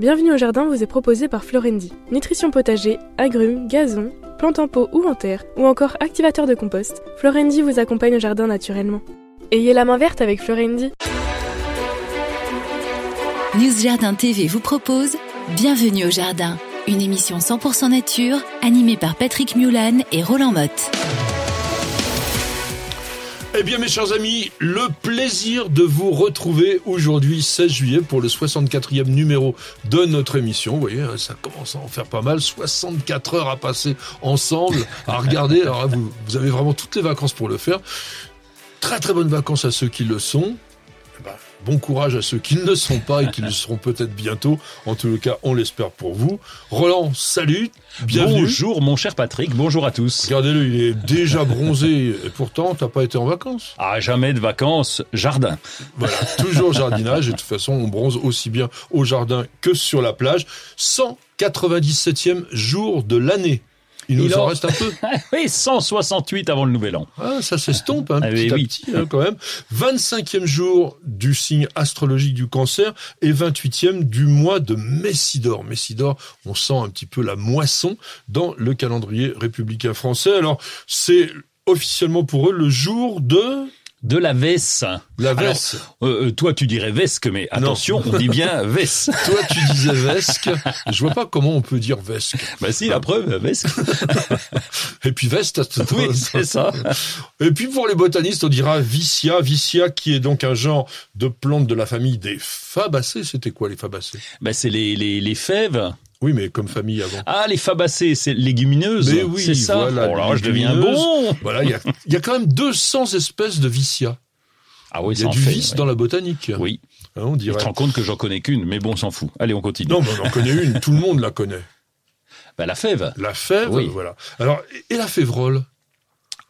Bienvenue au jardin vous est proposé par Florendi. Nutrition potager, agrumes, gazon, plantes en pot ou en terre, ou encore activateur de compost, Florendi vous accompagne au jardin naturellement. Ayez la main verte avec Florendi. News Jardin TV vous propose Bienvenue au jardin, une émission 100% nature animée par Patrick Mulan et Roland Motte. Eh bien mes chers amis, le plaisir de vous retrouver aujourd'hui 16 juillet pour le 64e numéro de notre émission. Vous voyez, ça commence à en faire pas mal, 64 heures à passer ensemble, à regarder. Alors vous, vous avez vraiment toutes les vacances pour le faire. Très très bonnes vacances à ceux qui le sont. Eh ben, bon courage à ceux qui ne le sont pas et qui le seront peut-être bientôt. En tout cas, on l'espère pour vous. Roland, salut, bienvenue. Bonjour mon cher Patrick, bonjour à tous. Regardez-le, il est déjà bronzé et pourtant, t'as pas été en vacances. Ah, jamais de vacances, jardin. Voilà, toujours jardinage et de toute façon, on bronze aussi bien au jardin que sur la plage. 197e jour de l'année. Il nous Il en reste un peu. oui, 168 avant le nouvel an. Ah, ça s'estompe hein, Ah, petit oui, à oui. petit hein, quand même. 25e jour du signe astrologique du cancer et 28e du mois de Messidor. Messidor, on sent un petit peu la moisson dans le calendrier républicain français. Alors, c'est officiellement pour eux le jour de De la vesse. la Alors, Vesse. euh, euh, toi tu dirais vesque, mais attention, on dit bien vesse. Toi, tu disais vesque. Je vois pas comment on peut dire vesque. bah si, la preuve, vesque. Et puis veste. Oui, c'est ça. Et puis pour les botanistes, on dira Vicia, Vicia qui est donc un genre de plante de la famille des fabacées. C'était quoi les fabacées? Bah c'est les, les, les fèves. Oui, mais comme famille avant. Ah, les fabacées, c'est légumineuses. Mais oui, c'est ça. voilà, oh là, je deviens bon. Voilà, il y a, il y a quand même 200 espèces de Vicia. Ah oui, Il y a du fait, vice ouais. dans la botanique. Oui, Hein, on tu dirait. te rends compte que j'en connais qu'une, mais bon, on s'en fout. Allez, on continue. Non, mais on en connaît une, tout le monde la connaît. Bah la fève. La fève, Oui. voilà. Alors, et la févrole?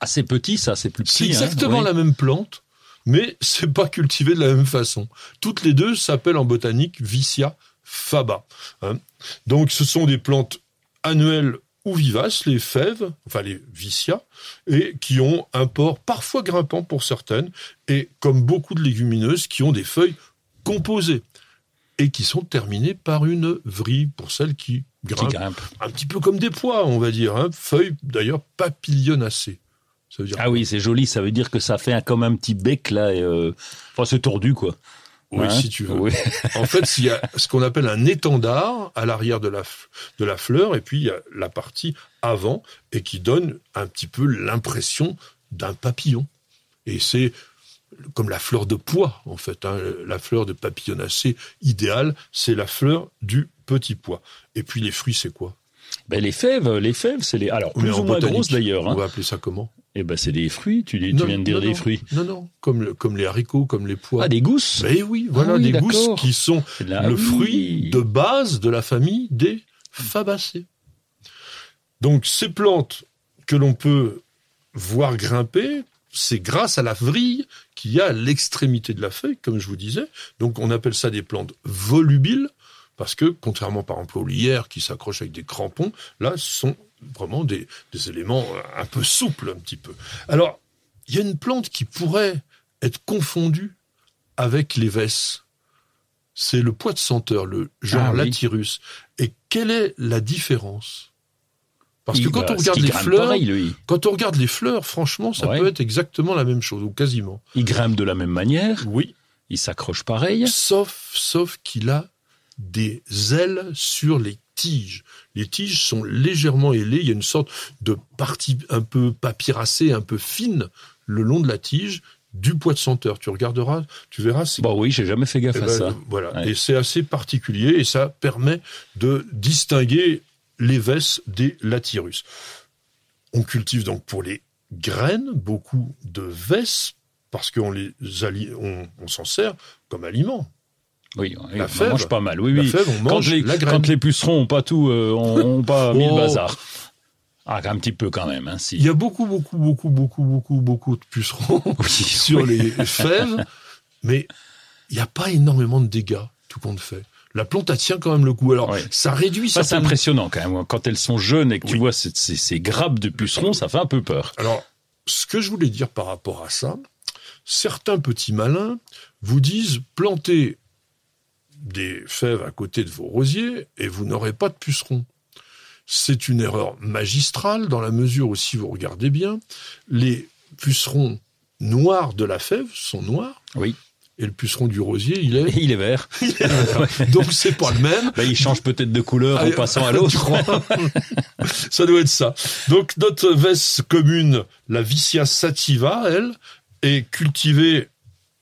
Ah, c'est petit, ça, c'est plus C'est petit. hein, exactement oui. la même plante, mais c'est pas cultivé de la même façon. Toutes les deux s'appellent en botanique Vicia faba. hein. Donc ce sont des plantes annuelles ou vivaces, les fèves, enfin les vicia, et qui ont un port parfois grimpant pour certaines, et comme beaucoup de légumineuses, qui ont des feuilles composées et qui sont terminées par une vrille pour celles qui Qui grimpent grimpe. un petit peu comme des pois, on va dire, hein. feuilles d'ailleurs papillonacées. Ça veut dire Ah oui, c'est joli, ça veut dire que ça fait un, comme un petit bec là. et, euh, Enfin, c'est tordu quoi. Oui, Hein si tu veux. Oui. En fait, il y a ce qu'on appelle un étendard à l'arrière de la, de la fleur, et puis il y a la partie avant, et qui donne un petit peu l'impression d'un papillon. Et c'est comme la fleur de pois, en fait. hein. La fleur de papillonacée idéale, c'est la fleur du petit pois. Et puis les fruits, c'est quoi? Ben, les fèves, les fèves, c'est les. Alors, plus ou moins grosses d'ailleurs. On Hein. va appeler ça comment? Et ben, c'est des fruits, tu, dis- tu Non, viens de dire non, des fruits. Non, non, comme, le- comme les haricots, comme les pois. Ah, des gousses Mais oui, voilà, Ah oui, des gousses qui sont le oui. fruit de base de la famille des fabacées. Donc ces plantes que l'on peut voir grimper, c'est grâce à la vrille qu'il y a à l'extrémité de la feuille, comme je vous disais. Donc on appelle ça des plantes volubiles, parce que contrairement par exemple aux lierres qui s'accrochent avec des crampons, là ce sont vraiment des, des éléments euh, un peu souples un petit peu. Alors, il y a une plante qui pourrait être confondue avec les vesses. C'est le pois de senteur, le genre Ah oui. Latyrus. Et quelle est la différence? Parce que quand bah, on regarde les fleurs, pareil, lui. quand on regarde les fleurs, franchement, ça Ouais. peut être exactement la même chose, ou quasiment. Il grimpe de la même manière, Oui, il s'accroche pareil. sauf, sauf qu'il a des ailes sur les tiges. Les tiges sont légèrement ailées, il y a une sorte de partie un peu papyracée, un peu fine, le long de la tige, du pois de senteur. Tu regarderas, tu verras, c'est Bon, oui, j'ai jamais fait gaffe Eh à ben, ça. Voilà. Ouais. Et c'est assez particulier et ça permet de distinguer les vesses des latyrus. On cultive donc pour les graines beaucoup de vesses parce qu'on les on, on s'en sert comme aliment. Oui, La on fève. mange pas mal. Oui, La oui. fève, on quand, les, la quand les pucerons ont pas tout, euh, ont, ont pas mis le Oh. bazar. Ah, un petit peu quand même, hein, si. Il y a beaucoup, beaucoup, beaucoup, beaucoup, beaucoup, beaucoup de pucerons sur les fèves, mais il n'y a pas énormément de dégâts, tout compte fait. La plante, elle tient quand même le coup. Alors, ça réduit Ça, c'est impressionnant quand même. Quand elles sont jeunes et que tu vois ces, ces, ces grappes de pucerons, ça fait un peu peur. Alors, ce que je voulais dire par rapport à ça, certains petits malins vous disent planter des fèves à côté de vos rosiers et vous n'aurez pas de pucerons. C'est une erreur magistrale dans la mesure où, si vous regardez bien, les pucerons noirs de la fève sont noirs. Oui. Et le puceron du rosier, il est. Il est vert. Donc c'est pas le même. Bah, il change peut-être de couleur en Ah, passant à l'autre. crois Ça doit être ça. Donc notre veste commune, la Vicia sativa, elle, est cultivée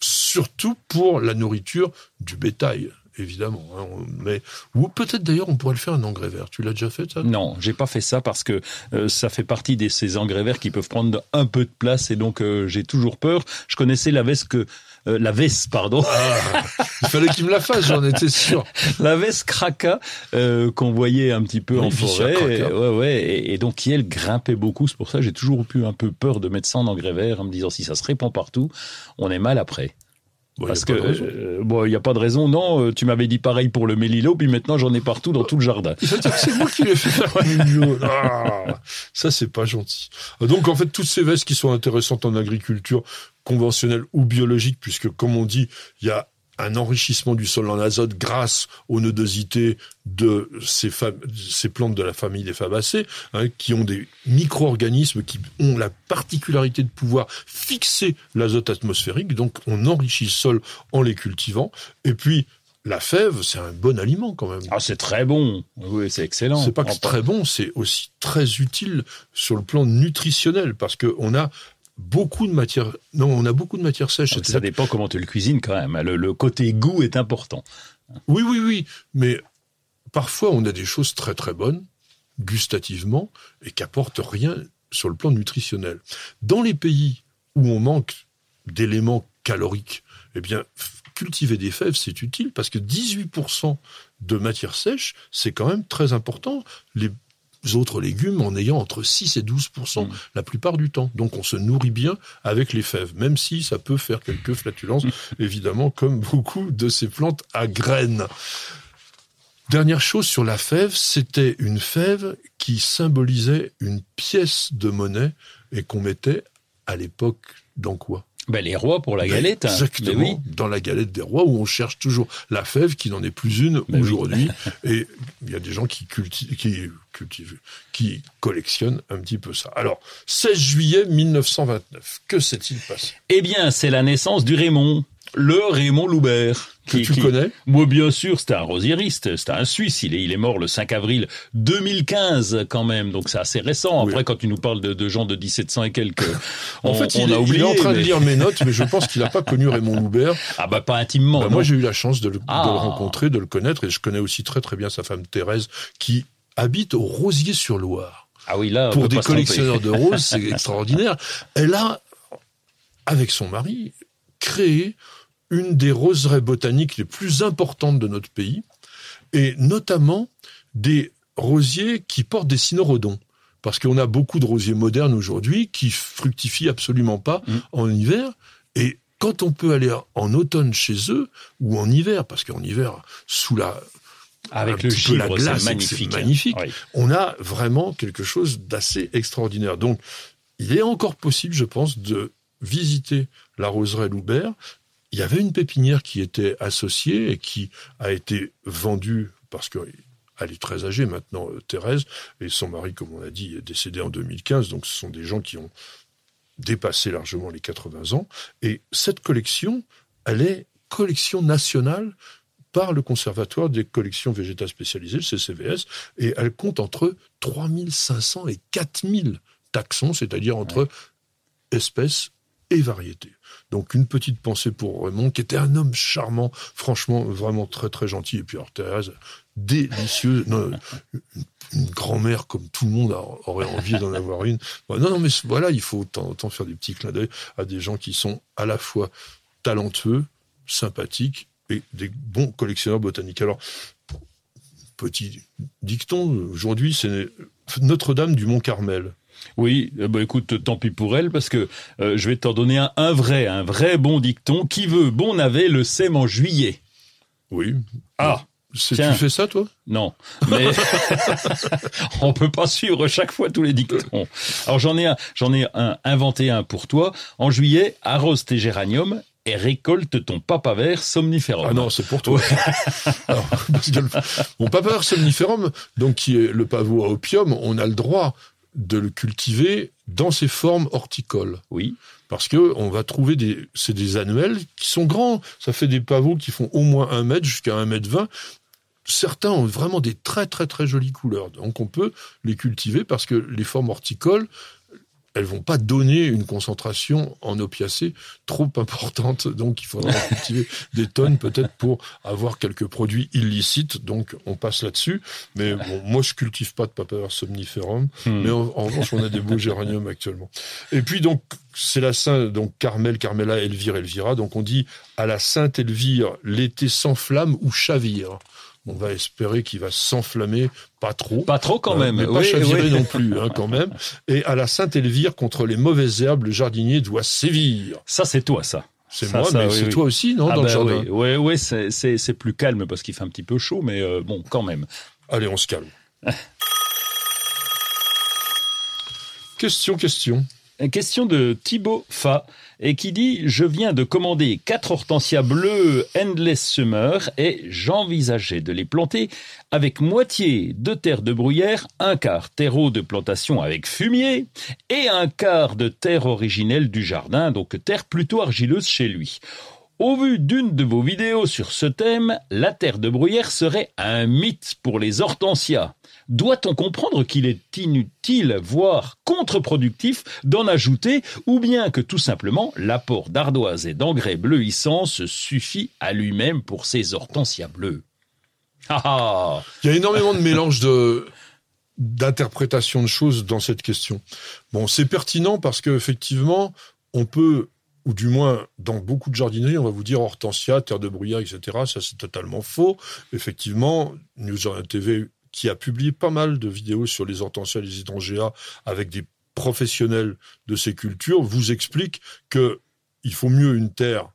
surtout pour la nourriture du bétail, évidemment. hein. Mais ou peut-être d'ailleurs on pourrait le faire un engrais vert. Tu l'as déjà fait ça? Non, j'ai pas fait ça parce que euh, ça fait partie de ces engrais verts qui peuvent prendre un peu de place et donc euh, j'ai toujours peur. Je connaissais la veste que euh, la veste, pardon, Ah, il fallait qu'il me la fasse, j'en étais sûr. la veste craca euh, qu'on voyait un petit peu Oui, en forêt. Et, ouais, ouais, et, et donc qui elle grimpait beaucoup. C'est pour ça que j'ai toujours eu un peu peur de mettre ça en engrais vert en me disant si ça se répand partout, on est mal après. Bon, Parce que euh, bon, il y a pas de raison. Non, euh, tu m'avais dit pareil pour le mélilo, puis maintenant j'en ai partout dans tout le jardin. C'est moi qui l'ai fait. Ah, ça, c'est pas gentil. Donc, en fait, toutes ces vestes qui sont intéressantes en agriculture conventionnelle ou biologique, puisque, comme on dit, il y a un enrichissement du sol en azote grâce aux nodosités de ces, plantes de la famille des fabacées, hein, qui ont des micro-organismes qui ont la particularité de pouvoir fixer l'azote atmosphérique. Donc, on enrichit le sol en les cultivant. Et puis, la fève, c'est un bon aliment quand même. Ah, c'est très bon. Oui, c'est excellent. C'est pas que c'est très bon, c'est aussi très utile sur le plan nutritionnel parce que on a beaucoup de matières. Non, on a beaucoup de matières sèches. Ça c'est-à-dire- dépend comment tu le cuisines quand même. Le, le côté goût est important. Oui, oui, oui, mais parfois on a des choses très très bonnes gustativement et qui apportent rien sur le plan nutritionnel. Dans les pays où on manque d'éléments caloriques, eh bien cultiver des fèves c'est utile parce que 18% de matière sèche c'est quand même très important. Les autres légumes en ayant entre 6 et 12 Mm. la plupart du temps. Donc on se nourrit bien avec les fèves, même si ça peut faire quelques flatulences, évidemment, comme beaucoup de ces plantes à graines. Dernière chose sur la fève, c'était une fève qui symbolisait une pièce de monnaie et qu'on mettait à l'époque dans quoi? Ben, les rois pour la galette. hein. Exactement, oui. dans la galette des rois où on cherche toujours la fève qui n'en est plus une Ben oui. aujourd'hui. Et il y a des gens qui cultivent, qui cultivent, qui collectionnent un petit peu ça. Alors, 16 juillet 1929, que s'est-il passé? Eh bien, c'est la naissance du Raymond. Le Raymond Loubert. Que tu connais Moi, bien sûr, c'était un rosiériste, c'était un Suisse. Il est, il est mort le 5 avril 2015, quand même. Donc, c'est assez récent. Oui. Après, quand tu nous parles de, de gens de 1700 et quelques, En on, fait, on il, a est, oublié. il est en train de lire mes notes, mais je pense qu'il n'a pas connu Raymond Loubert. Ah, bah, pas intimement. Bah, moi, j'ai eu la chance de le, de Ah. le rencontrer, de le connaître, et je connais aussi très très bien sa femme Thérèse, qui habite au Rosier-sur-Loire. ah oui, là, on Pour des collectionneurs de roses, c'est extraordinaire. Elle a, avec son mari, créé une des roseraie botaniques les plus importantes de notre pays, et notamment des rosiers qui portent des cynorhodons. Parce qu'on a beaucoup de rosiers modernes aujourd'hui qui fructifient absolument pas Mm. en hiver. Et quand on peut aller en automne chez eux, ou en hiver, parce qu'en hiver, sous la, Avec le peu la givre, glace, magnifique. magnifique. Oui. on a vraiment quelque chose d'assez extraordinaire. Donc, il est encore possible, je pense, de visiter la roseraie Loubert. Il y avait une pépinière qui était associée et qui a été vendue parce que elle est très âgée maintenant, euh, Thérèse, et son mari, comme on a dit, est décédé en 2015. Donc, ce sont des gens qui ont dépassé largement les 80 ans. Et cette collection, elle est collection nationale par le Conservatoire des collections végétales spécialisées, le CCVS, et elle compte entre 3500 et 4000 taxons, c'est-à-dire entre espèces et variétés. Donc une petite pensée pour Raymond, qui était un homme charmant, franchement, vraiment très très gentil. Et puis alors Thérèse, délicieuse, non, une, grand-mère comme tout le monde aurait envie d'en avoir une. Non, non, mais voilà, il faut autant, autant faire des petits clins d'œil à des gens qui sont à la fois talentueux, sympathiques et des bons collectionneurs botaniques. Alors, petit dicton, aujourd'hui, c'est Notre-Dame du Mont-Carmel. Oui, eh ben, écoute, tant pis pour elle, parce que euh, je vais t'en donner un, un vrai, un vrai bon dicton. Qui veut bon navet le sème en juillet? Oui. Ah, C'est- tiens. tu fais ça, toi? Non, mais on peut pas suivre chaque fois tous les dictons. Alors j'en ai un, j'en ai un inventé un pour toi. En juillet, arrose tes géraniums et récolte ton papaver somniferum. Ah non, c'est pour toi. Alors, parce que le- mon papaver somniferum, donc qui est le pavot à opium, on a le droit de le cultiver dans ses formes horticoles. Oui. Parce que on va trouver des, c'est des annuels qui sont grands. Ça fait des pavots qui font au moins un mètre jusqu'à un mètre vingt. Certains ont vraiment des très très très jolies couleurs. Donc on peut les cultiver parce que les formes horticoles, elles vont pas donner une concentration en opiacés trop importante. Donc il faudra cultiver des tonnes peut-être pour avoir quelques produits illicites. Donc on passe là-dessus. Mais bon, moi je cultive pas de papaver somniferum. Hmm. Mais en, en revanche, on a des beaux géraniums actuellement. Et puis donc, c'est la Sainte, donc Carmel, Carmela, Elvire, Elvira. Donc on dit à la Sainte Elvire, l'été s'enflamme ou chavire. On va espérer qu'il va s'enflammer, pas trop. Pas trop quand Euh, même. mais pas Oui, chavirer oui. non plus, hein, quand même. Et à la Sainte Elvire, contre les mauvaises herbes, le jardinier doit sévir. Ça, c'est toi, ça. C'est moi, ça, mais oui, c'est oui. toi aussi, non, ah dans le bah jardin oui, ouais, ouais, c'est, plus calme parce qu'il fait un petit peu chaud, mais euh, bon, quand même. Allez, on se calme. question, question. Une question de Thibaut Fa et qui dit je viens de commander quatre hortensias bleues Endless Summer et j'envisageais de les planter avec moitié de terre de bruyère, un quart terreau de plantation avec fumier et un quart de terre originelle du jardin, donc terre plutôt argileuse chez lui. Au vu d'une de vos vidéos sur ce thème, la terre de bruyère serait un mythe pour les hortensias. Doit-on comprendre qu'il est inutile, voire contre-productif, d'en ajouter, ou bien que tout simplement l'apport d'ardoise et d'engrais bleuissants se suffit à lui-même pour ces hortensias bleues Ah ah Il y a énormément de mélange de d'interprétation de choses dans cette question. Bon, c'est pertinent parce que effectivement, on peut, ou du moins dans beaucoup de jardineries, on va vous dire hortensia, terre de bruyère, etc. Ça, c'est totalement faux. Effectivement, News TV, qui a publié pas mal de vidéos sur les hortensias, les hydrangeas, avec des professionnels de ces cultures, vous explique que il faut mieux une terre,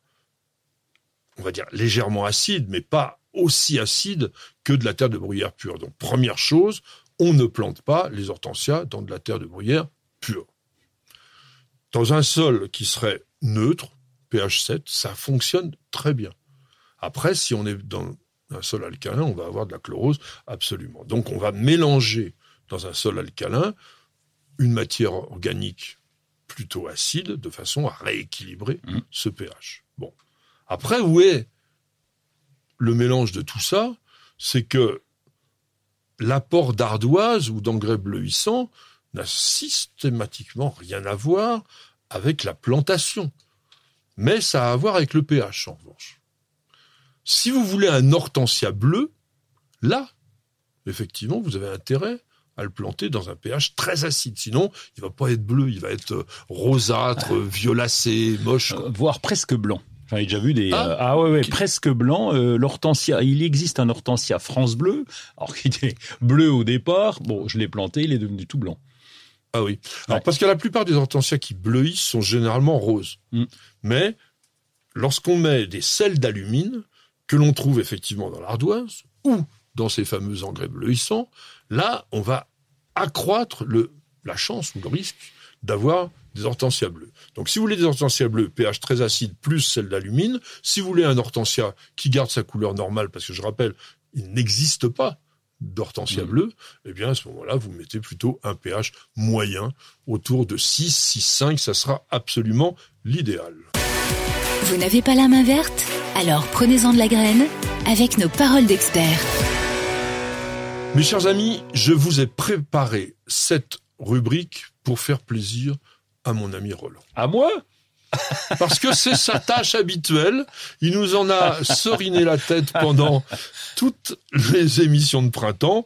on va dire légèrement acide, mais pas aussi acide que de la terre de bruyère pure. Donc, première chose, on ne plante pas les hortensias dans de la terre de bruyère pure. Dans un sol qui serait neutre, pH 7, ça fonctionne très bien. Après, si on est dans un sol alcalin, on va avoir de la chlorose, absolument. Donc, on va mélanger dans un sol alcalin une matière organique plutôt acide de façon à rééquilibrer Mmh. ce pH. Bon. Après, où est le mélange de tout ça? C'est que l'apport d'ardoise ou d'engrais bleuissants n'a systématiquement rien à voir avec la plantation. Mais ça a à voir avec le pH, en revanche. Si vous voulez un hortensia bleu, là, effectivement, vous avez intérêt à le planter dans un pH très acide. Sinon, il va pas être bleu, il va être euh, rosâtre, euh, violacé, moche. Euh, voire presque blanc. J'en ai déjà vu des Ah, euh, ah ouais ouais qui- presque blanc euh, l'hortensia il existe un hortensia France bleu alors qu'il était bleu au départ bon je l'ai planté il est devenu tout blanc Ah oui. Alors, Ouais. parce que la plupart des hortensias qui bleuissent sont généralement roses. Mm. Mais lorsqu'on met des sels d'alumine, que l'on trouve effectivement dans l'ardoise ou dans ces fameux engrais bleuissants, là, on va accroître le, la chance ou le risque d'avoir des hortensias bleues. Donc, si vous voulez des hortensias bleues, pH très acide plus sel d'alumine, si vous voulez un hortensia qui garde sa couleur normale, parce que je rappelle, il n'existe pas d'hortensia Mm. bleue, eh bien, à ce moment-là, vous mettez plutôt un pH moyen autour de 6, 6, 5, ça sera absolument l'idéal. Vous n'avez pas la main verte Alors prenez-en de la graine avec nos paroles d'experts. Mes chers amis, je vous ai préparé cette rubrique pour faire plaisir à mon ami Roland. à moi? Parce que c'est sa tâche habituelle. Il nous en a seriné la tête pendant toutes les émissions de printemps.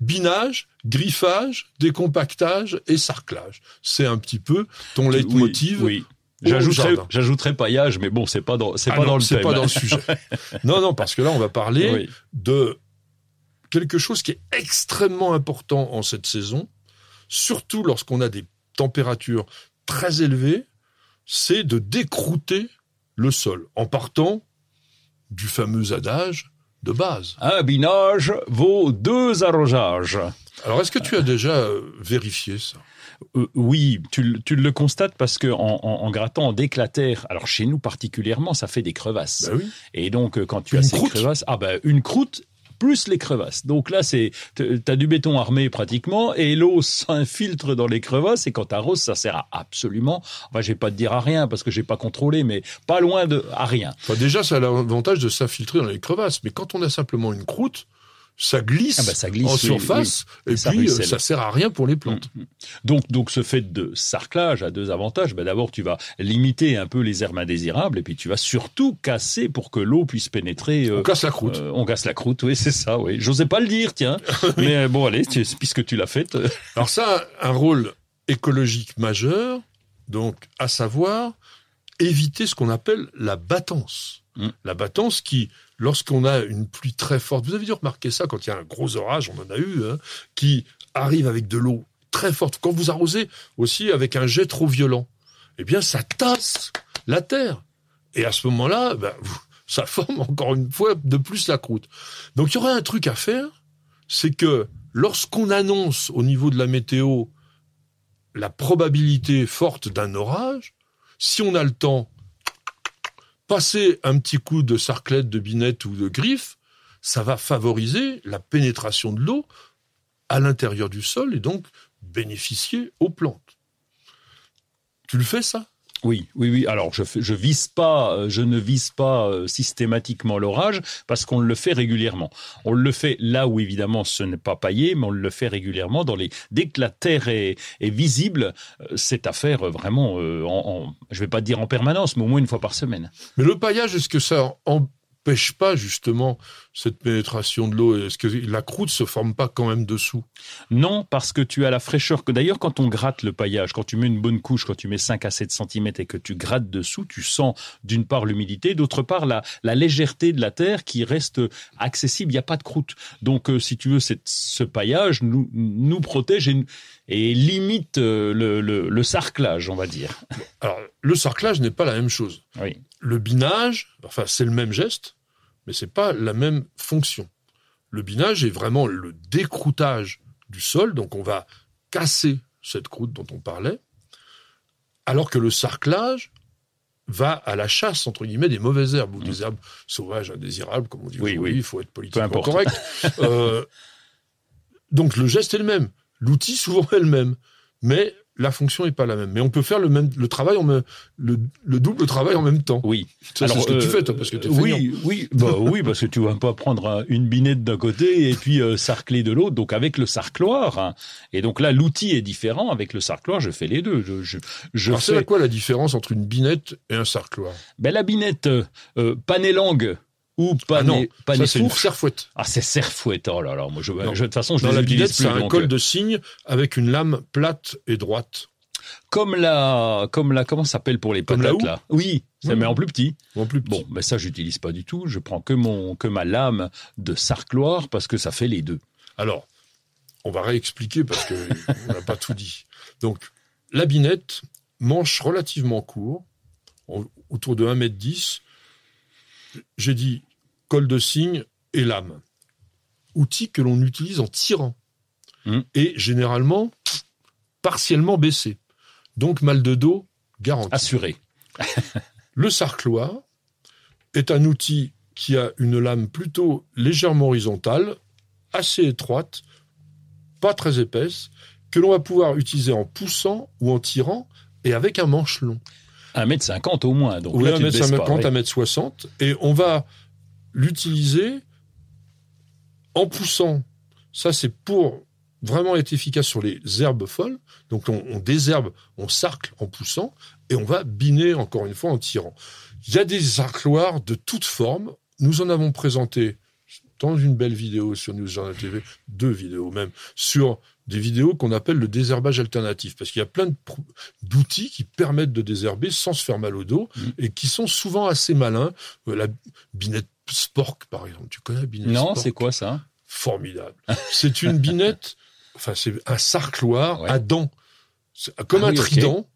Binage, griffage, décompactage et sarclage. C'est un petit peu ton leitmotiv. oui, oui. J'ajouterai paillage mais bon c'est pas dans c'est Ah pas non, dans le c'est thème pas dans le sujet. Non, non, parce que là, on va parler Oui. de quelque chose qui est extrêmement important en cette saison, surtout lorsqu'on a des températures très élevées, c'est de décrouter le sol en partant du fameux adage de base. un binage vaut deux arrosages Alors, est-ce que tu as déjà euh, vérifié ça? Euh, oui, tu, le- tu le constates parce que en, en, en grattant, la terre, alors chez nous particulièrement, ça fait des crevasses. Bah oui. Et donc, euh, quand tu Une as ces crevasses, ah ben une croûte plus les crevasses. Donc là, c'est t'as du béton armé pratiquement et l'eau s'infiltre dans les crevasses et quand t'arroses, ça sert à absolument. Enfin, je vais pas te dire à rien parce que j'ai pas contrôlé, mais pas loin de à rien. Enfin, déjà, ça a l'avantage de s'infiltrer dans les crevasses. Mais quand on a simplement une croûte, ça glisse, Ah bah, ça glisse, en surface oui. et, Et ça puis ruisselle. ça sert à rien pour les plantes. Mm, mm. Donc, donc ce fait de sarclage a deux avantages. Ben, D'abord, tu vas limiter un peu les herbes indésirables et puis tu vas surtout casser pour que l'eau puisse pénétrer. euh, On casse la croûte. euh, on casse la croûte, oui, c'est ça, oui. J'osais pas le dire, tiens. Mais euh, bon, allez, tu- puisque tu l'as fait. Alors ça a un rôle écologique majeur, donc à savoir éviter ce qu'on appelle la battance. Mm. La battance qui, lorsqu'on a une pluie très forte, vous avez dû remarquer ça quand il y a un gros orage, on en a eu, hein, qui arrive avec de l'eau très forte. Quand vous arrosez aussi avec un jet trop violent, eh bien ça tasse la terre. Et à ce moment-là, ben, ça forme encore une fois de plus la croûte. Donc il y aurait un truc à faire, c'est que lorsqu'on annonce au niveau de la météo la probabilité forte d'un orage, si on a le temps, passer un petit coup de sarclette, de binette ou de griffe, ça va favoriser la pénétration de l'eau à l'intérieur du sol et donc bénéficier aux plantes. Tu le fais ça? Oui, oui, oui. Alors, je, je vise pas, euh, je ne vise pas euh, systématiquement l'orage parce qu'on le fait régulièrement. On le fait là où évidemment ce n'est pas paillé, mais on le fait régulièrement dans les. Dès que la terre est, est visible, euh, c'est à faire vraiment. en, en- je vais pas dire en permanence, mais au moins une fois par semaine. Mais le paillage, est-ce que ça empêche pas justement cette pénétration de l'eau. Est-ce que la croûte se forme pas quand même dessous? Non, parce que tu as la fraîcheur que d'ailleurs quand on gratte le paillage, quand tu mets une bonne couche, quand tu mets 5 à 7 cm et que tu grattes dessous, tu sens d'une part l'humidité, d'autre part la, légèreté de la terre qui reste accessible, il n'y a pas de croûte. Donc euh, si tu veux, ce paillage nous, nous protège et, et limite euh, le, le, le sarclage, on va dire. Alors, le sarclage n'est pas la même chose. Oui. Le binage, enfin, c'est le même geste, mais c'est pas la même fonction. Le binage est vraiment le décroutage du sol, donc on va casser cette croûte dont on parlait, alors que le sarclage va à la chasse, entre guillemets, des mauvaises herbes, ou des herbes sauvages indésirables, comme on dit Oui, aujourd'hui, oui. il faut être politiquement correct. Euh, donc le geste est le même, l'outil souvent est le même, mais la fonction n'est pas la même. Mais on peut faire le même le travail en même, le, le double travail en même temps. Oui. Ça, c'est ce que tu euh, fais, toi, parce que t'es oui, feignant. oui, bah oui, parce que tu vas pas prendre un- une binette d'un côté et puis euh, sarcler de l'autre. Donc avec le sarcloir, hein. et donc là l'outil est différent. Avec le sarcloir, je fais les deux. Je, je, je Alors, c'est fais quoi la différence entre une binette et un sarcloir? Ben, la binette euh, euh, panélangue ou Ah non, pané, pané ça une fourche. Ah c'est serfouette. Oh là là, moi je, je- de toute façon je Dans les la utilise binette, plus. c'est un donc, col euh, de cygne avec une lame plate et droite. comme la, comme la, comment ça s'appelle pour les Comme patates là? Oui, ça mais en plus petit. En plus petit. Bon, mais ça j'utilise pas du tout. Je prends que mon, que ma lame de sarcloir parce que ça fait les deux. Alors, on va réexpliquer parce que on n'a pas tout dit. Donc, la binette, manche relativement court, autour de 1m10. J'ai dit col de cygne et lame. Outil que l'on utilise en tirant. Hmm. Et généralement, partiellement baissé. Donc, mal de dos garanti. Assuré. Le sarcloir est un outil qui a une lame plutôt légèrement horizontale, assez étroite, pas très épaisse, que l'on va pouvoir utiliser en poussant ou en tirant et avec un manche long. 1m50 au moins. Donc Oui, là, tu te baisses pas, 1m50, oui. 1m60. Et on va l'utiliser en poussant. Ça, c'est pour vraiment être efficace sur les herbes folles. Donc, on, on désherbe, on sarcle en poussant et on va biner encore une fois en tirant. Il y a des sarcloirs de toutes formes. Nous en avons présenté dans une belle vidéo sur News Journal TV, deux vidéos même, sur des vidéos qu'on appelle le désherbage alternatif, parce qu'il y a plein d'outils qui permettent de désherber sans se faire mal au dos Mm. et qui sont souvent assez malins. Euh, La binette Spork, par exemple, tu connais la binette Non, c'est quoi ça? Formidable. C'est une binette, enfin c'est un sarcloir Ouais. à dents, comme Ah un oui, trident,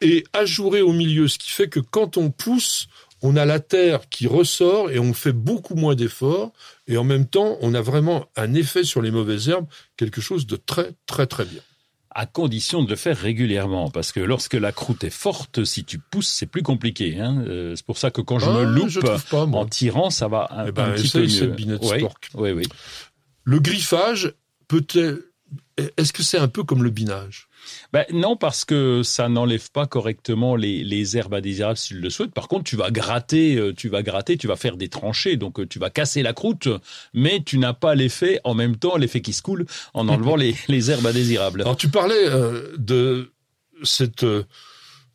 et ajouré au milieu, ce qui fait que quand on pousse, on a la terre qui ressort et on fait beaucoup moins d'efforts, et en même temps, on a vraiment un effet sur les mauvaises herbes, quelque chose de très très très bien. à condition de le faire régulièrement, parce que lorsque la croûte est forte, si tu pousses, c'est plus compliqué. Hein. Euh, c'est pour ça que quand je Ah, me loupe je pas, moi. en tirant, ça va un, Eh ben, un petit peu mieux. binette Oui, Spork. oui, oui. Le griffage, peut-être. Est-ce que c'est un peu comme le binage? Ben, non, parce que ça n'enlève pas correctement les, les herbes indésirables si tu le souhaites. Par contre, tu vas gratter, euh, tu vas gratter, tu vas faire des tranchées, donc euh, tu vas casser la croûte, mais tu n'as pas l'effet, en même temps, l'effet qui se coule en enlevant les, les herbes indésirables. Alors tu parlais euh, de cette euh,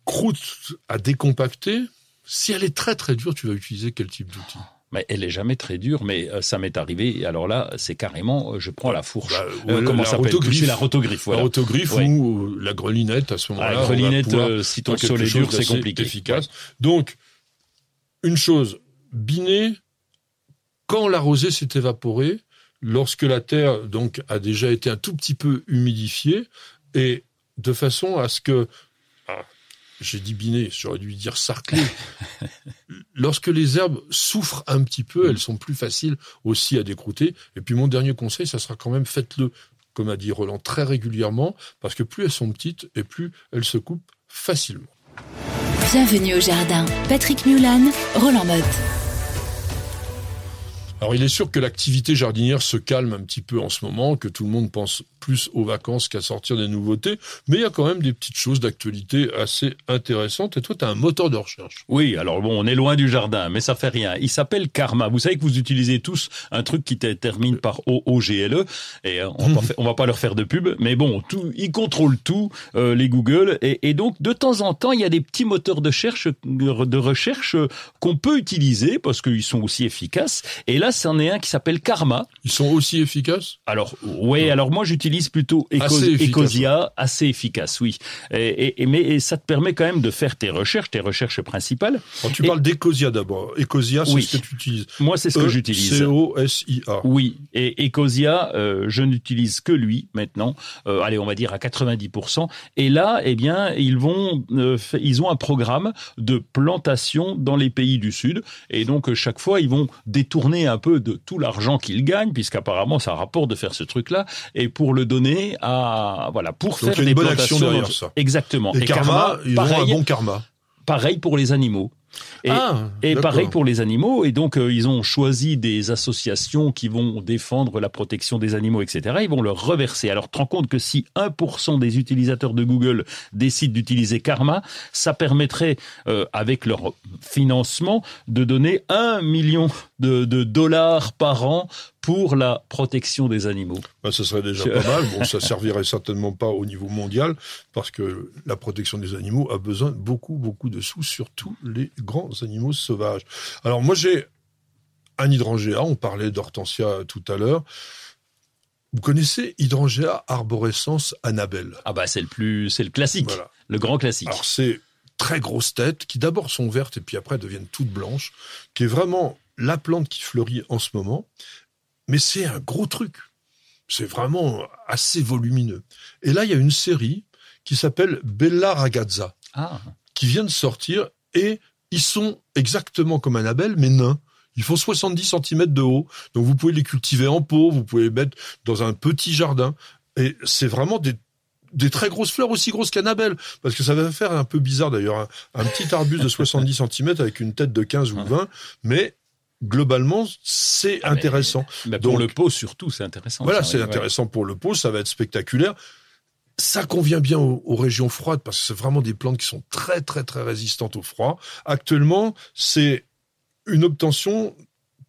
croûte à décompacter. Si elle est très très dure, tu vas utiliser quel type d'outil? Mais elle est jamais très dure, mais euh, ça m'est arrivé. Alors là, c'est carrément, euh, je prends la fourche. Bah, Euh, comment la ça s'appelle la rotogriffe, voilà. La rotogriffe Ouais. ou la grelinette à ce moment-là. la grelinette, euh, si ton sol est dur, c'est compliqué. efficace. Donc, une chose, biner quand la rosée s'est évaporée, lorsque la terre donc a déjà été un tout petit peu humidifiée, et de façon à ce que j'ai dit biner, j'aurais dû dire sarcler. Lorsque les herbes souffrent un petit peu, elles sont plus faciles aussi à décrouter. Et puis mon dernier conseil, ça sera quand même faites-le, comme a dit Roland, très régulièrement, parce que plus elles sont petites et plus elles se coupent facilement. Bienvenue au jardin. Patrick Mulan, Roland Motte. Alors il est sûr que l'activité jardinière se calme un petit peu en ce moment, que tout le monde pense plus aux vacances qu'à sortir des nouveautés, mais il y a quand même des petites choses d'actualité assez intéressantes. Et toi, tu as un moteur de recherche. Oui, alors bon, on est loin du jardin, mais ça fait rien. Il s'appelle Karma. Vous savez que vous utilisez tous un truc qui te- termine par O-O-G-L-E, et euh, on va, on va pas leur faire de pub, mais bon, tout, ils contrôlent tout, euh, les Google, et, et donc de temps en temps, il y a des petits moteurs de recherche, de recherche qu'on peut utiliser parce qu'ils sont aussi efficaces. Et là, c'en est un qui s'appelle Karma. Ils sont aussi efficaces? Alors, ouais, alors moi j'utilise plutôt Eco- Assez efficace. Ecosia, assez efficace, oui. Et, mais et ça te permet quand même de faire tes recherches, tes recherches principales. Alors, tu parles d'Ecosia d'abord. Ecosia, c'est Oui. ce que tu utilises. Moi, c'est ce que j'utilise. C-O-S-I-A. Oui, et Ecosia, euh, je n'utilise que lui maintenant. Euh, allez, on va dire à 90%. Et là, eh bien, ils vont, euh, ils ont un programme de plantation dans les pays du Sud. Et donc, chaque fois, ils vont détourner un peu de tout l'argent qu'ils gagnent, puisqu'apparemment, ça rapporte de faire ce truc-là, et pour le donner à, voilà, pour Donc, faire il y a une des bonne plantations. action derrière ça. Exactement. Et, karma, ils ont un bon karma. pareil pour les animaux. Et, ah, et pareil pour les animaux. Et donc, euh, ils ont choisi des associations qui vont défendre la protection des animaux, etc. Ils vont leur reverser. Alors, tu te rends compte que si 1% des utilisateurs de Google décident d'utiliser Karma, ça permettrait, euh, avec leur financement, de donner 1 million de, de dollars par an pour la protection des animaux. Ben, ça serait déjà pas mal. Bon, ça servirait certainement pas au niveau mondial parce que la protection des animaux a besoin de beaucoup, beaucoup de sous, surtout les grands animaux sauvages. Alors moi, j'ai un hydrangea. On parlait d'hortensia tout à l'heure. Vous connaissez hydrangea arborescence Annabelle? Ah bah, c'est le plus, c'est le classique. Voilà. Le grand classique. Alors c'est très grosses têtes qui d'abord sont vertes et puis après deviennent toutes blanches, qui est vraiment la plante qui fleurit en ce moment. Mais c'est un gros truc. C'est vraiment assez volumineux. Et là, il y a une série qui s'appelle Bella Ragazza, ah. qui vient de sortir et ils sont exactement comme Annabelle, mais nains. Ils font 70 cm de haut. Donc vous pouvez les cultiver en pot, vous pouvez les mettre dans un petit jardin. Et c'est vraiment des, des très grosses fleurs, aussi grosses qu'Annabelle. Parce que ça va faire un peu bizarre d'ailleurs. Un, un petit arbuste de 70 cm avec une tête de 15 ou 20. Mais globalement, c'est Ah, mais- intéressant. Bah, pour Donc- le pot surtout, c'est intéressant. Voilà, c'est intéressant pour le pot, ça va être spectaculaire. Ça convient bien aux, aux régions froides parce que c'est vraiment des plantes qui sont très très très résistantes au froid. Actuellement, c'est une obtention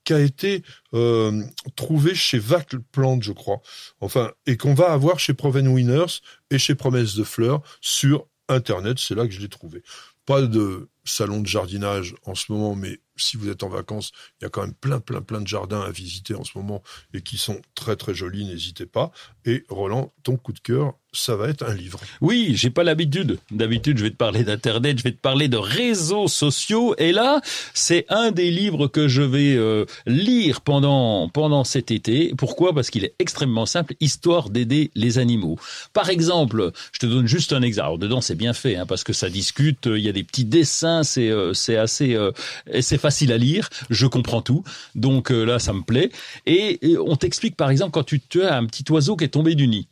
qui a été euh, trouvée chez Vacle Plante, je crois. Enfin, et qu'on va avoir chez Proven Winners et chez Promesse de Fleurs sur Internet. C'est là que je l'ai trouvé. Pas de salon de jardinage en ce moment, mais si vous êtes en vacances, il y a quand même plein, plein, plein de jardins à visiter en ce moment et qui sont très, très jolis. N'hésitez pas. Et Roland, ton coup de cœur, ça va être un livre. Oui, j'ai pas l'habitude. D'habitude, je vais te parler d'internet, je vais te parler de réseaux sociaux. Et là, c'est un des livres que je vais euh, lire pendant pendant cet été. Pourquoi? Parce qu'il est extrêmement simple, histoire d'aider les animaux. Par exemple, je te donne juste un exemple. Alors, dedans, c'est bien fait, hein, parce que ça discute. Il y a des petits dessins, c'est euh, c'est assez euh, c'est facile à lire. Je comprends tout. Donc euh, là, ça me plaît. Et, et on t'explique, par exemple, quand tu, tu as un petit oiseau qui est tombé du nid.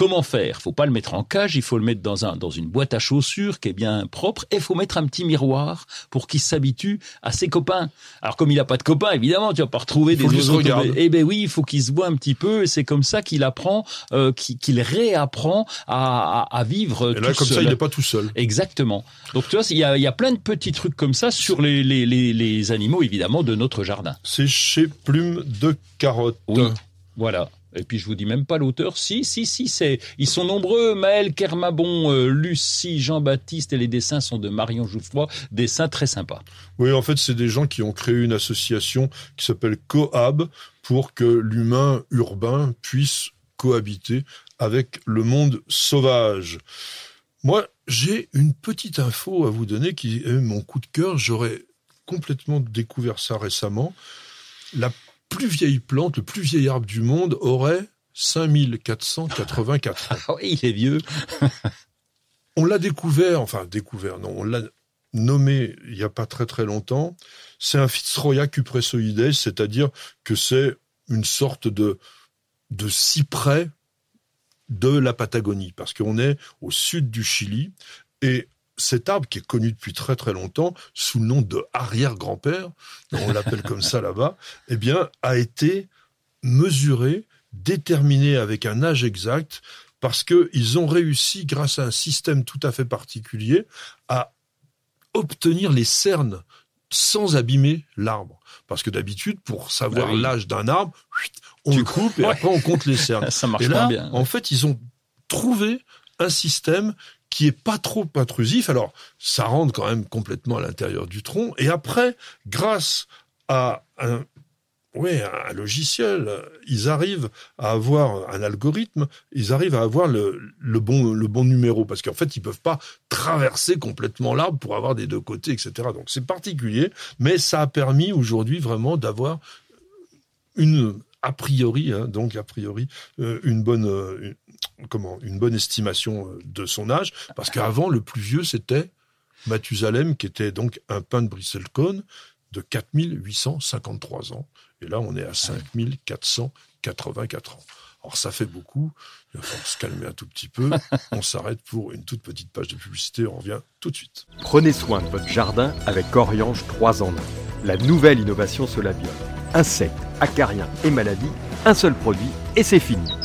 Comment faire? Faut pas le mettre en cage, il faut le mettre dans un dans une boîte à chaussures qui est bien propre et faut mettre un petit miroir pour qu'il s'habitue à ses copains. Alors comme il a pas de copains, évidemment, tu vas pas retrouver des tombés. Eh ben oui, il faut qu'il se voit un petit peu et c'est comme ça qu'il apprend, euh, qu'il réapprend à, à, à vivre Et là, tout comme ça, il n'est pas tout seul. Exactement. Donc tu vois, il y a, il y a plein de petits trucs comme ça sur les, les, les, les animaux évidemment de notre jardin. C'est chez Plume de Carotte. Oui. Voilà. Et puis je vous dis même pas l'auteur. Si, si, si, c'est. Ils sont nombreux. Maël Kermabon, euh, Lucie, Jean-Baptiste et les dessins sont de Marion Jouffroy. Dessins très sympas. Oui, en fait, c'est des gens qui ont créé une association qui s'appelle Cohab pour que l'humain urbain puisse cohabiter avec le monde sauvage. Moi, j'ai une petite info à vous donner qui est mon coup de cœur. J'aurais complètement découvert ça récemment. La plus vieille plante, le plus vieil arbre du monde aurait 5484 ans. Ah oui, il est vieux. On l'a découvert, enfin découvert, non, on l'a nommé il n'y a pas très très longtemps. C'est un Fitzroya cupressoides, c'est-à-dire que c'est une sorte de, de cyprès de la Patagonie, parce qu'on est au sud du Chili, et cet arbre qui est connu depuis très très longtemps sous le nom de arrière-grand-père, on l'appelle comme ça là-bas, eh bien, a été mesuré, déterminé avec un âge exact, parce qu'ils ont réussi, grâce à un système tout à fait particulier, à obtenir les cernes sans abîmer l'arbre. Parce que d'habitude, pour savoir Bah oui. l'âge d'un arbre, on Tu le coupe et Ouais. après on compte les cernes. Ça marche Et pas là, bien. en fait, ils ont trouvé un système qui est pas trop intrusif. Alors, ça rentre quand même complètement à l'intérieur du tronc. Et après, grâce à un, ouais, un logiciel, ils arrivent à avoir un algorithme, ils arrivent à avoir le, bon, le bon numéro. Parce qu'en fait, ils peuvent pas traverser complètement l'arbre pour avoir des deux côtés, etc. Donc, c'est particulier. Mais ça a permis aujourd'hui vraiment d'avoir une, a priori, hein, donc a priori, euh, une bonne, euh, comment, une bonne estimation euh, de son âge, parce qu'avant le plus vieux c'était Mathusalem, qui était donc un pin de Bristlecone de 4853 ans, et là on est à 5484 ans. Alors ça fait beaucoup, il va falloir se calmer un tout petit peu. On s'arrête pour une toute petite page de publicité, on revient tout de suite. Prenez soin de votre jardin avec Oriange 3 en 1. La nouvelle innovation Solabium. Insectes, acariens et maladies, un seul produit et c'est fini.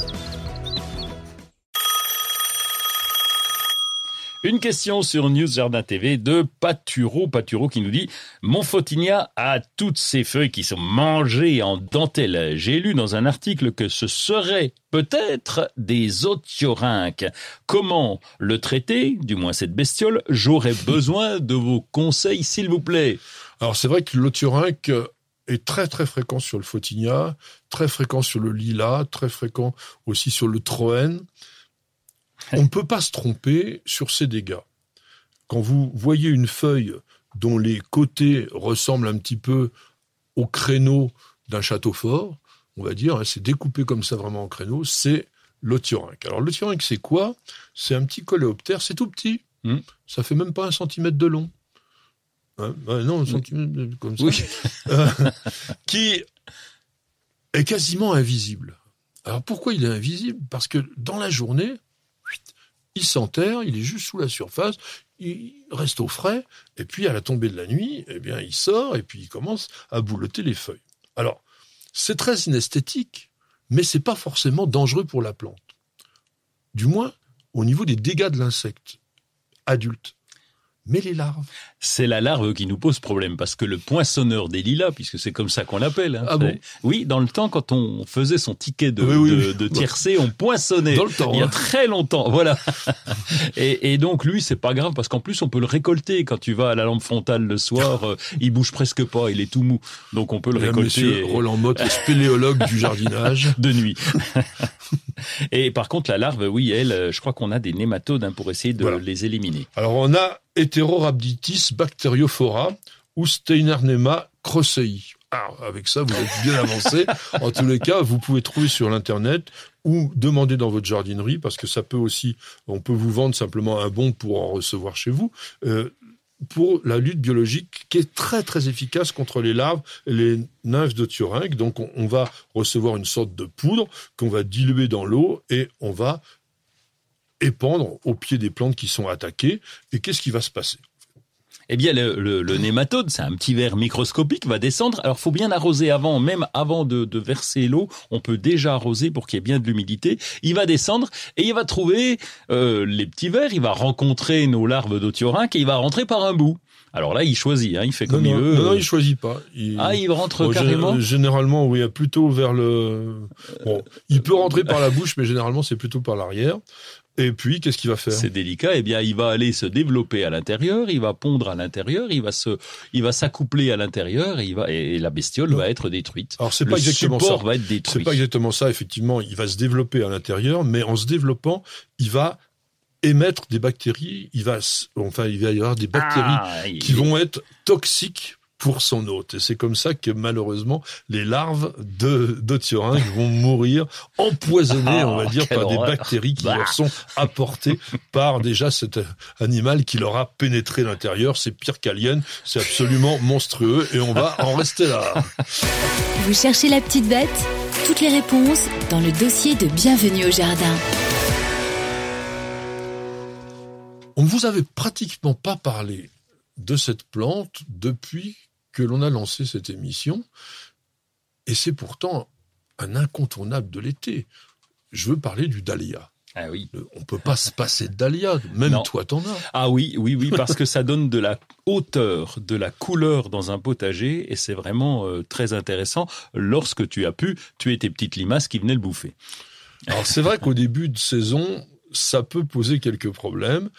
Une question sur News Jardin TV de Paturo. Paturo qui nous dit Mon photinia a toutes ces feuilles qui sont mangées en dentelle. J'ai lu dans un article que ce serait peut-être des otiorynques. Comment le traiter, du moins cette bestiole J'aurais besoin de vos conseils, s'il vous plaît. Alors c'est vrai que l'otiorynque est très très fréquent sur le photinia, très fréquent sur le lilas, très fréquent aussi sur le troène. On ne peut pas se tromper sur ces dégâts. Quand vous voyez une feuille dont les côtés ressemblent un petit peu au créneau d'un château fort, on va dire, hein, c'est découpé comme ça vraiment en créneau, c'est l'otiorynque. Alors l'otiorynque c'est quoi? C'est un petit coléoptère, c'est tout petit. Hmm. Ça fait même pas un centimètre de long. Hein? Ouais, non, un centimètre comme ça. Oui. Euh, qui est quasiment invisible. Alors pourquoi il est invisible? Parce que dans la journée, il s'enterre, il est juste sous la surface, il reste au frais, et puis à la tombée de la nuit, eh bien il sort et puis il commence à boulotter les feuilles. Alors, c'est très inesthétique, mais c'est pas forcément dangereux pour la plante. Du moins, au niveau des dégâts de l'insecte adulte. Mais les larves. C'est la larve qui nous pose problème parce que le poinçonneur des lilas, puisque c'est comme ça qu'on l'appelle. hein, Ah bon Oui, dans le temps, quand on faisait son ticket de, Oui, oui, de, oui. de tiercé, on poinçonnait. Dans le temps. Il y a hein. très longtemps, voilà. et, et donc lui, c'est pas grave parce qu'en plus on peut le récolter quand tu vas à la lampe frontale le soir. euh, il bouge presque pas, il est tout mou, donc on peut le récolter Messieurs, Roland Motte, le spéléologue du jardinage. de nuit. et par contre la larve, oui, elle, euh, je crois qu'on a des nématodes hein, pour essayer de Voilà. les éliminer. Alors on a Heterorhabditis bacteriophora ou Steinernema crossei. Ah, avec ça, vous êtes bien avancé. En tous les cas, vous pouvez trouver sur l'internet ou demander dans votre jardinerie parce que ça peut aussi, on peut vous vendre simplement un bon pour en recevoir chez vous. Euh, pour la lutte biologique qui est très très efficace contre les larves et les nymphes de Thuringue. Donc on, on va recevoir une sorte de poudre qu'on va diluer dans l'eau et on va épandre au pied des plantes qui sont attaquées. Et qu'est-ce qui va se passer? Eh bien, le, le- le nématode, c'est un petit ver microscopique, va descendre. Alors, faut bien arroser avant, même avant de, de verser l'eau. On peut déjà arroser pour qu'il y ait bien de l'humidité. Il va descendre et il va trouver euh, les petits vers. Il va rencontrer nos larves d'otiorinque et il va rentrer par un bout. Alors là, il choisit, hein, il fait comme non, il veut. non, non, il choisit pas. Il- Ah, il rentre Bon, carrément? Généralement, oui, plutôt vers le. Bon, il peut rentrer par la bouche, mais généralement, c'est plutôt par l'arrière. Et puis, qu'est-ce qu'il va faire? C'est délicat. Eh bien, il va aller se développer à l'intérieur, il va pondre à l'intérieur, il va se, il va s'accoupler à l'intérieur et il va, et la bestiole Non. va être détruite. Alors, c'est pas exactement ça. va être C'est détruit. pas exactement ça, effectivement. Il va se développer à l'intérieur, mais en se développant, il va émettre des bactéries. Il va, enfin, il va y avoir des bactéries Ah, qui vont être toxiques pour son hôte. Et c'est comme ça que malheureusement les larves de d'otiorinque vont mourir empoisonnées, on va dire, par des bactéries qui Bah. leur sont apportées par déjà cet animal qui leur a pénétré l'intérieur. C'est pire qu'Alien, c'est absolument monstrueux et on va en rester là. Vous cherchez la petite bête? Toutes les réponses dans le dossier de Bienvenue au jardin. On ne vous avait pratiquement pas parlé de cette plante depuis que l'on a lancé cette émission. Et c'est pourtant un incontournable de l'été. Je veux parler du dahlia. Ah oui. Le- On peut pas se passer de dahlia. Même Non. toi, t'en as. Ah oui, oui, oui, parce que ça donne de la hauteur, de la couleur dans un potager et c'est vraiment euh, très intéressant lorsque tu as pu tuer tes petites limaces qui venaient le bouffer. Alors c'est vrai qu'au début de saison, ça peut poser quelques problèmes.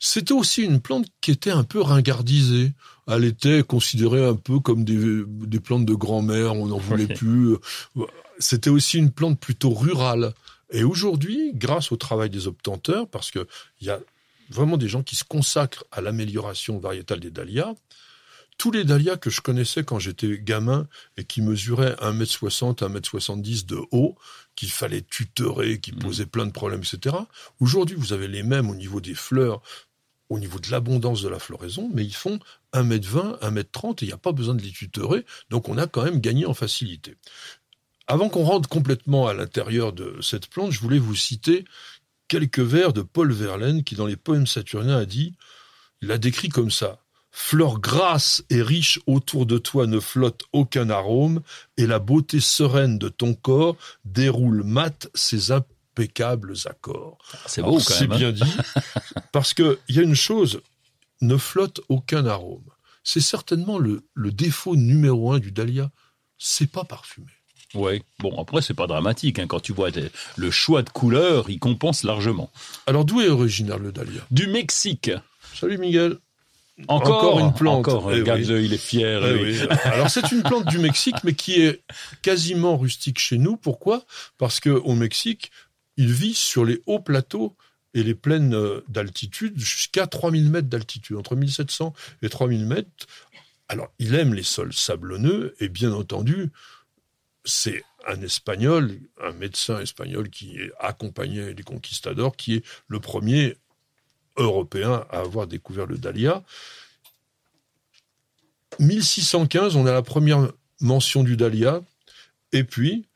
C'était aussi une plante qui était un peu ringardisée. Elle était considérée un peu comme des, des plantes de grand-mère, on n'en voulait plus. C'était aussi une plante plutôt rurale. Et aujourd'hui, grâce au travail des obtenteurs, parce que il y a vraiment des gens qui se consacrent à l'amélioration variétale des dahlias, tous les dahlias que je connaissais quand j'étais gamin et qui mesuraient 1m60, 1m70 de haut, qu'il fallait tutorer, qui Mhm. posaient plein de problèmes, etc. Aujourd'hui, vous avez les mêmes au niveau des fleurs, au niveau de l'abondance de la floraison, mais ils font 1m20, 1m30 et il n'y a pas besoin de les tutorer, donc on a quand même gagné en facilité. Avant qu'on rentre complètement à l'intérieur de cette plante, je voulais vous citer quelques vers de Paul Verlaine qui, dans les poèmes saturniens, a dit, il l'a décrit comme ça. Fleur grasse et riche autour de toi ne flotte aucun arôme, et la beauté sereine de ton corps déroule mat ses impeccables accords. C'est beau quand C'est même. hein. bien dit, parce que il y a une chose, ne flotte aucun arôme. C'est certainement le, le défaut numéro un du dahlia. C'est pas parfumé. Ouais. Bon, après c'est pas dramatique hein. quand tu vois le choix de couleurs, il compense largement. Alors d'où est originaire le dahlia? Du Mexique. Salut Miguel. Encore, Encore une plante. Encore, Eh regarde-le, oui. il est fier. Eh oui. Alors c'est une plante du Mexique, mais qui est quasiment rustique chez nous. Pourquoi? Parce que au Mexique, il vit sur les hauts plateaux et les plaines euh, d'altitude jusqu'à 3000 mètres d'altitude, entre 1700 et 3000 mètres. Alors il aime les sols sablonneux et bien entendu, c'est un espagnol, un médecin espagnol qui est accompagné les conquistadors, qui est le premier européen à avoir découvert le dahlia. 1615, on a la première mention du dahlia, et puis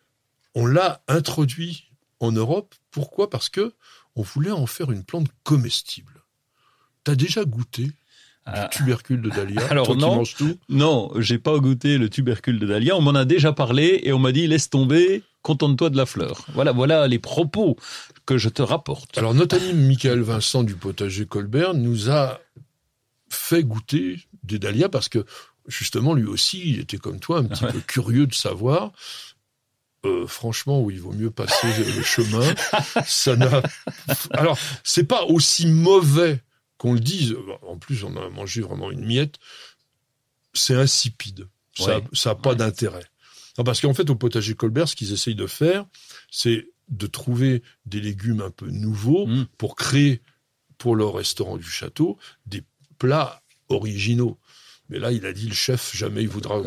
on l'a introduit en Europe. Pourquoi? Parce que on voulait en faire une plante comestible. T'as déjà goûté? Du tubercule de dahlia Alors toi non. tout Non, j'ai pas goûté le tubercule de dahlia. On m'en a déjà parlé et on m'a dit laisse tomber, contente-toi de la fleur. Voilà, voilà les propos que je te rapporte. Alors notre ami Michael Vincent du potager Colbert nous a fait goûter des dahlias parce que justement lui aussi il était comme toi un petit Ouais. peu curieux de savoir. Euh, franchement, oui, il vaut mieux passer le chemin. Ça n'a. Alors, c'est pas aussi mauvais qu'on le dise. En plus, on a mangé vraiment une miette. C'est insipide. Ça, Ouais. ça a pas Ouais. d'intérêt. Parce qu'en fait, au potager Colbert, ce qu'ils essayent de faire, c'est de trouver des légumes un peu nouveaux Mm. pour créer, pour leur restaurant du château, des plats originaux. Mais là, il a dit le chef, jamais il voudra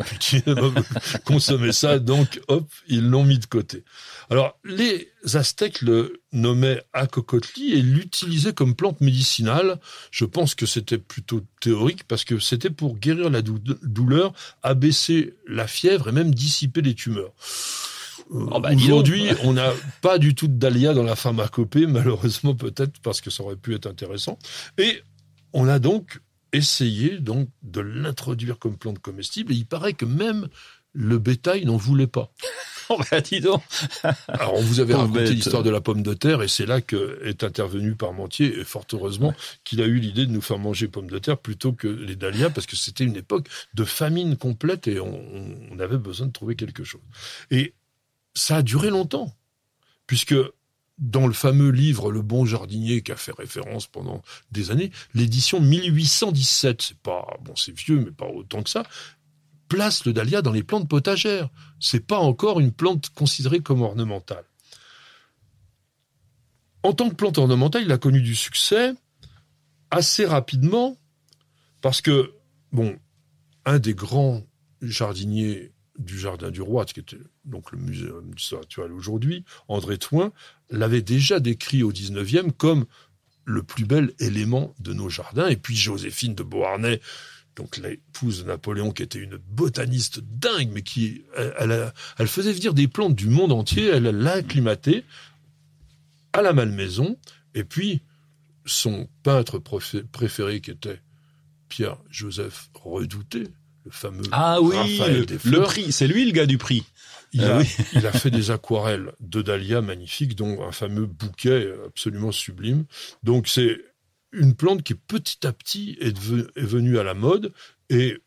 consommer ça, donc hop, ils l'ont mis de côté. Alors, les Aztèques le nommaient acocotli et l'utilisaient comme plante médicinale. Je pense que c'était plutôt théorique parce que c'était pour guérir la douleur, abaisser la fièvre et même dissiper les tumeurs. Euh, oh, bah, aujourd'hui, on n'a pas du tout de dahlia dans la pharmacopée, malheureusement peut-être parce que ça aurait pu être intéressant. Et on a donc essayé donc de l'introduire comme plante comestible. Et il paraît que même le bétail n'en voulait pas. Oh bah dis donc Alors on vous avait raconté l'histoire de la pomme de terre et c'est là que est intervenu Parmentier et fort heureusement qu'il a eu l'idée de nous faire manger pommes de terre plutôt que les dahlias parce que c'était une époque de famine complète et on, on avait besoin de trouver quelque chose. Et ça a duré longtemps puisque dans le fameux livre Le bon jardinier qui a fait référence pendant des années, l'édition 1817, c'est pas bon, c'est vieux mais pas autant que ça, place le dahlia dans les plantes potagères. C'est pas encore une plante considérée comme ornementale. En tant que plante ornementale, il a connu du succès assez rapidement parce que bon, un des grands jardiniers du Jardin du Roi, qui était donc le musée actuel aujourd'hui, André Thoin, l'avait déjà décrit au 19e comme le plus bel élément de nos jardins. Et puis Joséphine de Beauharnais, donc l'épouse de Napoléon, qui était une botaniste dingue, mais qui elle, elle, faisait venir des plantes du monde entier, elle l'a acclimaté à la Malmaison, et puis son peintre préféré, qui était Pierre-Joseph Redouté, le fameux ah oui, le, prix, c'est lui le gars du prix. Il, ah a, il a fait des aquarelles de Dahlia magnifiques, dont un fameux bouquet absolument sublime. Donc c'est une plante qui petit à petit est, venue à la mode et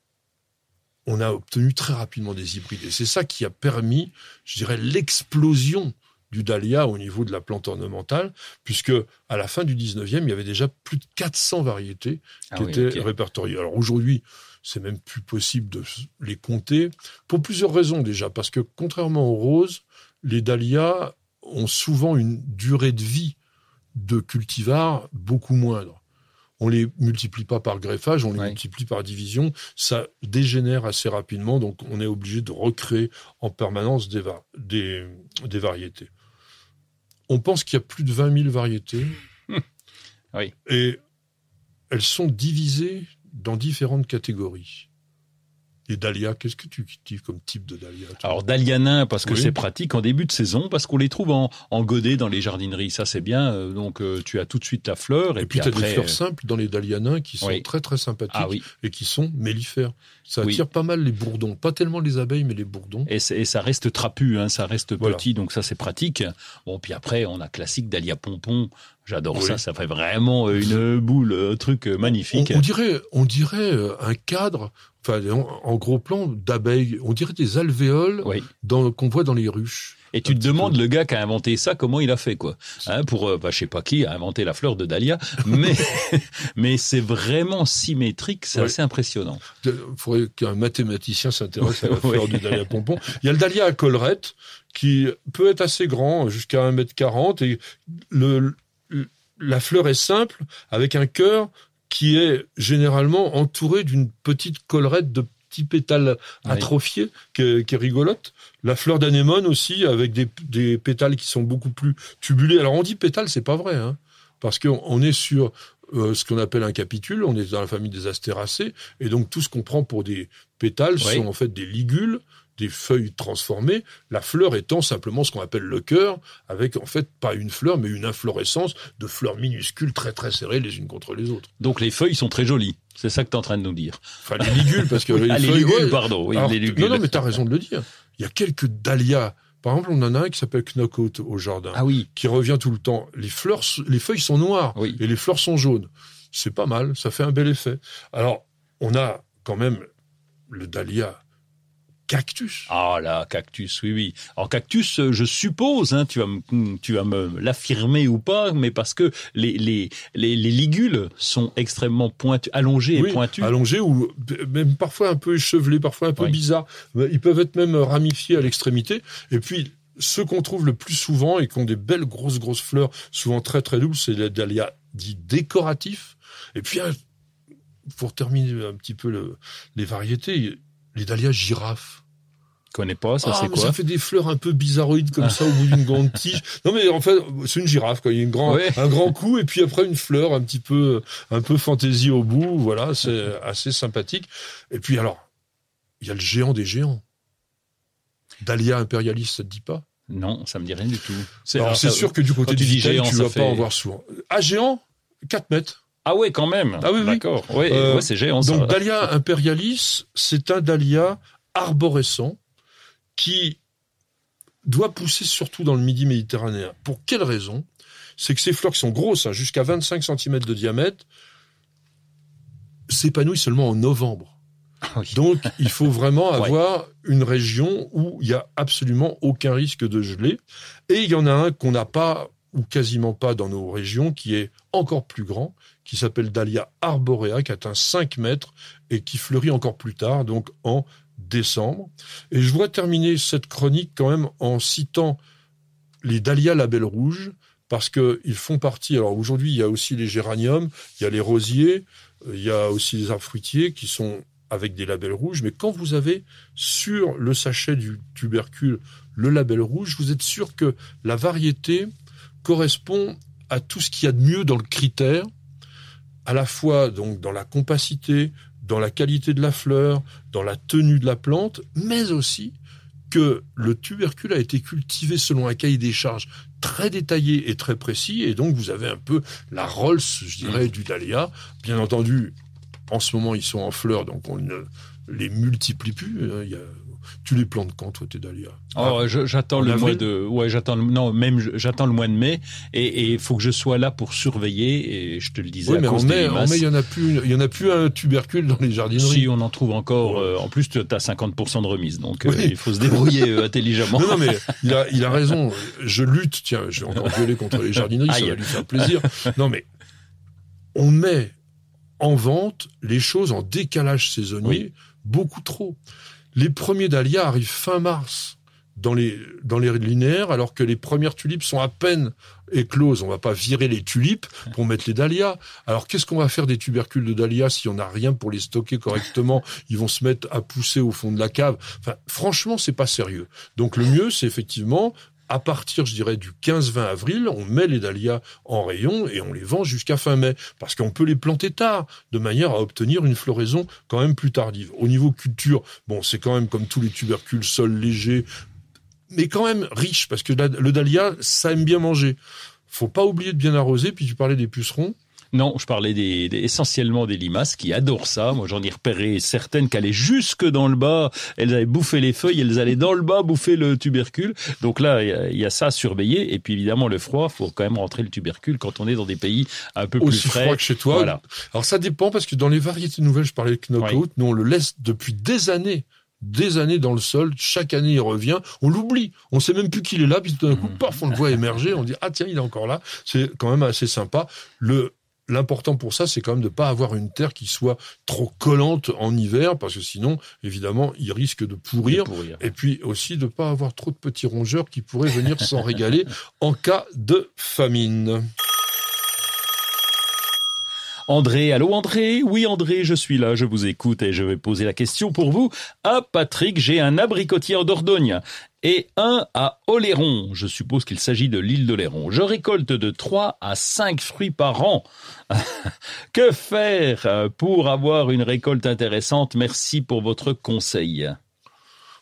on a obtenu très rapidement des hybrides. Et c'est ça qui a permis, je dirais, l'explosion du dahlia au niveau de la plante ornementale, puisque à la fin du 19e, il y avait déjà plus de 400 variétés qui ah étaient répertoriées. Alors aujourd'hui, c'est même plus possible de les compter, pour plusieurs raisons déjà, parce que contrairement aux roses, les dahlias ont souvent une durée de vie de cultivar beaucoup moindre. On les multiplie pas par greffage, on les multiplie par division. Ça dégénère assez rapidement, donc on est obligé de recréer en permanence des, des, variétés. On pense qu'il y a plus de 20 000 variétés. oui. Et elles sont divisées dans différentes catégories. Les dahlias, qu'est-ce que tu cultives comme type de dahlia Alors dahlia nain parce que c'est pratique en début de saison parce qu'on les trouve en, en godet dans les jardineries, ça c'est bien. Euh, donc euh, tu as tout de suite ta fleur et, puis, tu as des fleurs euh, simples dans les dahlias nains qui sont très très sympathiques ah et qui sont mellifères. Ça attire pas mal les bourdons, pas tellement les abeilles mais les bourdons. Et, et ça reste trapu, hein, ça reste petit donc ça c'est pratique. Bon puis après on a classique dahlia pompon J'adore ça, ça fait vraiment une boule, un truc magnifique. On, dirait, on dirait un cadre, enfin en, gros plan d'abeilles, on dirait des alvéoles qu'on voit dans les ruches. Et tu te demandes le gars qui a inventé ça, comment il a fait quoi hein, Pour, euh, bah, je sais pas qui a inventé la fleur de dahlia, mais mais c'est vraiment symétrique, c'est assez impressionnant. Il faudrait qu'un mathématicien s'intéresse à la fleur de dahlia pompon. Il y a le dahlia à collerette qui peut être assez grand, jusqu'à 1m40, et le, la fleur est simple, avec un cœur qui est généralement entouré d'une petite collerette de petits pétales atrophiés, qui, est, rigolote. La fleur d'anémone aussi, avec des, pétales qui sont beaucoup plus tubulés. Alors on dit pétales, c'est pas vrai, hein, parce qu'on est sur euh, ce qu'on appelle un capitule, on est dans la famille des astéracées, et donc tout ce qu'on prend pour des pétales sont en fait des ligules des feuilles transformées, la fleur étant simplement ce qu'on appelle le cœur, avec en fait pas une fleur, mais une inflorescence de fleurs minuscules très très serrées les unes contre les autres. Donc les feuilles sont très jolies. C'est ça que tu es en train de nous dire. Enfin, les ligules, parce que les, ah, ligules, pardon. Oui, les ligules. Non, non, mais tu as raison de le dire. Il y a quelques dahlias. Par exemple, on en a un qui s'appelle Knockout au jardin. Ah oui. Qui revient tout le temps. Les fleurs, les feuilles sont noires. Et les fleurs sont jaunes. C'est pas mal. Ça fait un bel effet. Alors, on a quand même le dahlia cactus. Ah là, cactus, oui, oui. Alors cactus, euh, je suppose, hein, tu vas me, tu vas me l'affirmer ou pas, mais parce que les les les, les ligules sont extrêmement pointues, allongées et pointues. Allongées ou même parfois un peu échevelées, parfois un peu bizarres. Ils peuvent être même ramifiés à l'extrémité. Et puis ceux qu'on trouve le plus souvent et qui ont des belles grosses grosses fleurs, souvent très très douces, c'est les dahlias dits décoratifs. Et puis pour terminer un petit peu le, les variétés, les dahlias girafes. Je connais pas, ça Ah, c'est quoi Ça fait des fleurs un peu bizarroïdes comme ça au bout d'une grande tige. Non mais en fait, c'est une girafe quoi. Il y a une grand, Ouais. un grand coup et puis après une fleur un petit peu, un peu fantaisie au bout. Voilà, c'est assez sympathique. Et puis alors, il y a le géant des géants. Dahlia impérialiste, ça te dit pas? Non, ça me dit rien du tout. Alors c'est sûr que du côté du géant, tu vas fait- pas en voir souvent. Ah géant, 4 mètres. Ah ouais, quand même. Ah oui, oui. D'accord. Ouais, Euh, ouais, c'est géant ça. Donc Dahlia imperialis, c'est un dahlia arborescent qui doit pousser surtout dans le midi méditerranéen. Pour quelle raison? C'est que ces fleurs qui sont grosses, hein, jusqu'à 25 cm de diamètre, s'épanouissent seulement en novembre. Ah oui. Donc, il faut vraiment Ouais. avoir une région où il y a absolument aucun risque de geler. Et il y en a un qu'on n'a pas ou quasiment pas dans nos régions, qui est encore plus grand, qui s'appelle Dahlia arborea, qui atteint 5 mètres et qui fleurit encore plus tard, donc en décembre. Et je voudrais terminer cette chronique quand même en citant les dahlias label rouge, parce qu'ils font partie. Alors aujourd'hui, il y a aussi les géraniums, il y a les rosiers, il y a aussi les arbres fruitiers qui sont avec des labels rouges. Mais quand vous avez sur le sachet du tubercule le label rouge, vous êtes sûr que la variété correspond à tout ce qu'il y a de mieux dans le critère, à la fois donc dans la compacité, dans la qualité de la fleur, dans la tenue de la plante, mais aussi que le tubercule a été cultivé selon un cahier des charges très détaillé et très précis, et donc vous avez un peu la Rolls, je dirais, du dahlia. Bien entendu, en ce moment, ils sont en fleurs, donc on ne les multiplie plus. Il y a- Tu les plantes quand, toi, tes dahlias? Oh, je- j'attends En le avril mois de, ouais, j'attends, le- non, même je- j'attends le mois de mai et il faut que je sois là pour surveiller et je te le disais Oui, à mais en cause mai, en limaces. mai, il y en a plus, il y en a plus un tubercule dans les jardineries. Si on en trouve encore, Ouais. euh, en plus tu as 50% de remise, donc euh, il faut se débrouiller euh, intelligemment. Non, non, mais il a, il a raison. Je lutte. Tiens, j'ai encore gueulé contre les jardineries, ça va lui faire plaisir. Non, mais on met en vente les choses en décalage saisonnier beaucoup trop. Les premiers dahlias arrivent fin mars dans les, dans les linéaires, alors que les premières tulipes sont à peine écloses. On va pas virer les tulipes pour mettre les dahlias. Alors qu'est-ce qu'on va faire des tubercules de dahlias si on n'a rien pour les stocker correctement? Ils vont se mettre à pousser au fond de la cave. Enfin, franchement, c'est pas sérieux. Donc le mieux, c'est effectivement à partir, je dirais, du 15-20 avril, on met les dahlias en rayon et on les vend jusqu'à fin mai. Parce qu'on peut les planter tard, de manière à obtenir une floraison quand même plus tardive. Au niveau culture, bon, c'est quand même comme tous les tubercules, sol léger, mais quand même riche, parce que le dahlia, ça aime bien manger. Faut pas oublier de bien arroser, puis tu parlais des pucerons. Non, je parlais des, des- essentiellement des limaces qui adorent ça. Moi, j'en ai repéré certaines qui allaient jusque dans le bas. Elles avaient bouffé les feuilles, elles allaient dans le bas bouffer le tubercule. Donc là, il y a- il y, a ça à surveiller. Et puis évidemment, le froid, faut quand même rentrer le tubercule quand on est dans des pays un peu plus frais. froid que chez toi. Voilà. Alors ça dépend parce que dans les variétés nouvelles, je parlais de knockout, nous on le laisse depuis des années, des années dans le sol. Chaque année il revient, on l'oublie, on sait même plus qu'il est là, puis tout d'un coup, Mhm. paf, on le voit émerger, on dit ah tiens il est encore là. C'est quand même assez sympa. Le L'important pour ça, c'est quand même de pas avoir une terre qui soit trop collante en hiver, parce que sinon, évidemment, il risque de pourrir. De pourrir. Et puis aussi de pas avoir trop de petits rongeurs qui pourraient venir s'en régaler en cas de famine. André, allô André? Oui André, je suis là, je vous écoute et je vais poser la question pour vous. À Patrick, j'ai un abricotier en Dordogne et un à Oléron. Je suppose qu'il s'agit de l'île d'Oléron. Je récolte de 3 à 5 fruits par an. que faire euh, pour avoir une récolte intéressante? Merci pour votre conseil.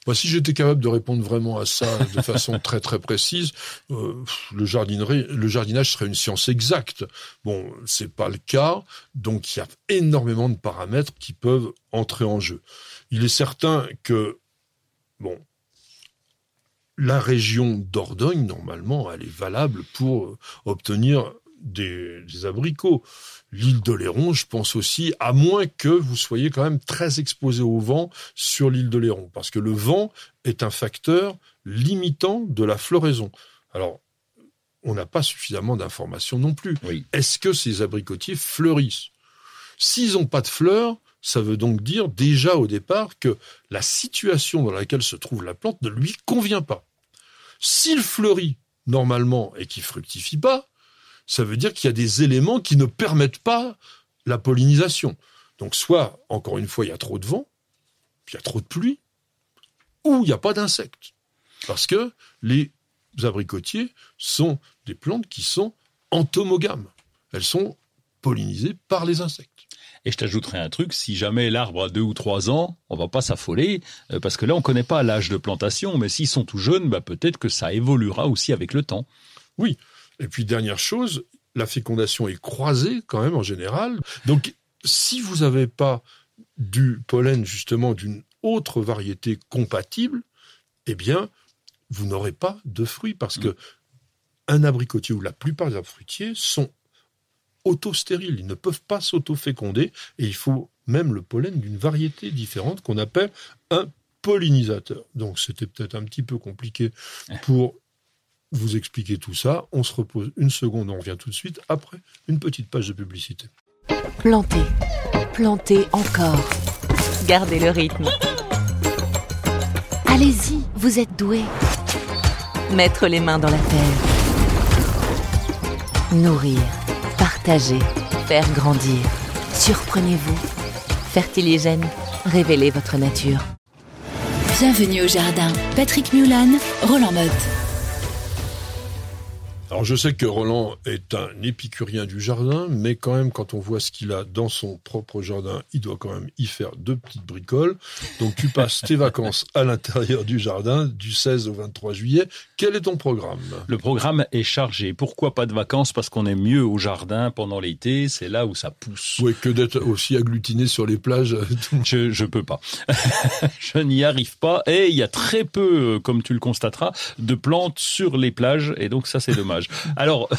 Moi, si j'étais capable de répondre vraiment à ça de façon très très précise, euh, le le jardinage serait une science exacte. Bon, c'est pas le cas, donc il y a énormément de paramètres qui peuvent entrer en jeu. Il est certain que, bon, la région d'Ordogne, normalement, elle est valable pour euh, obtenir des, des abricots. L'île d'Oléron, je pense aussi, à moins que vous soyez quand même très exposé au vent sur l'île d'Oléron, parce que le vent est un facteur limitant de la floraison. Alors, on n'a pas suffisamment d'informations non plus. Oui. Est-ce que ces abricotiers fleurissent? S'ils n'ont pas de fleurs, ça veut donc dire déjà au départ que la situation dans laquelle se trouve la plante ne lui convient pas. S'il fleurit normalement et qu'il fructifie pas, ça veut dire qu'il y a des éléments qui ne permettent pas la pollinisation. Donc soit, encore une fois, il y a trop de vent, il y a trop de pluie, ou il n'y a pas d'insectes. Parce que les abricotiers sont des plantes qui sont entomogames. Elles sont pollinisées par les insectes. Et je t'ajouterai un truc, si jamais l'arbre a deux ou trois ans, on va pas s'affoler, euh, parce que là, on connaît pas l'âge de plantation, mais s'ils sont tout jeunes, bah, peut-être que ça évoluera aussi avec le temps. Oui. Et puis, dernière chose, la fécondation est croisée quand même en général. Donc, si vous n'avez pas du pollen, justement, d'une autre variété compatible, eh bien, vous n'aurez pas de fruits parce que un abricotier ou la plupart des arbres fruitiers sont autostériles, ils ne peuvent pas s'auto-féconder et il faut même le pollen d'une variété différente qu'on appelle un pollinisateur. Donc c'était peut-être un petit peu compliqué pour vous expliquer tout ça. On se repose une seconde, on revient tout de suite après une petite page de publicité. Plantez, plantez encore. Gardez le rythme. Allez-y, vous êtes doué. Mettre les mains dans la terre. Nourrir, partager, faire grandir. Surprenez-vous. Fertiligène, révélez votre nature. Bienvenue au jardin. Patrick Mulan, Roland Motte. Alors je sais que Roland est un épicurien du jardin, mais quand même quand on voit ce qu'il a dans son propre jardin, il doit quand même y faire deux petites bricoles. Donc tu passes tes vacances à l'intérieur du jardin du 16 au 23 juillet. Quel est ton programme? Le programme est chargé. Pourquoi pas de vacances? Parce qu'on est mieux au jardin pendant l'été, c'est là où ça pousse. Oui, que d'être aussi agglutiné sur les plages. je je peux pas. je n'y arrive pas et il y a très peu, comme tu le constateras, de plantes sur les plages et donc ça c'est dommage. Alors,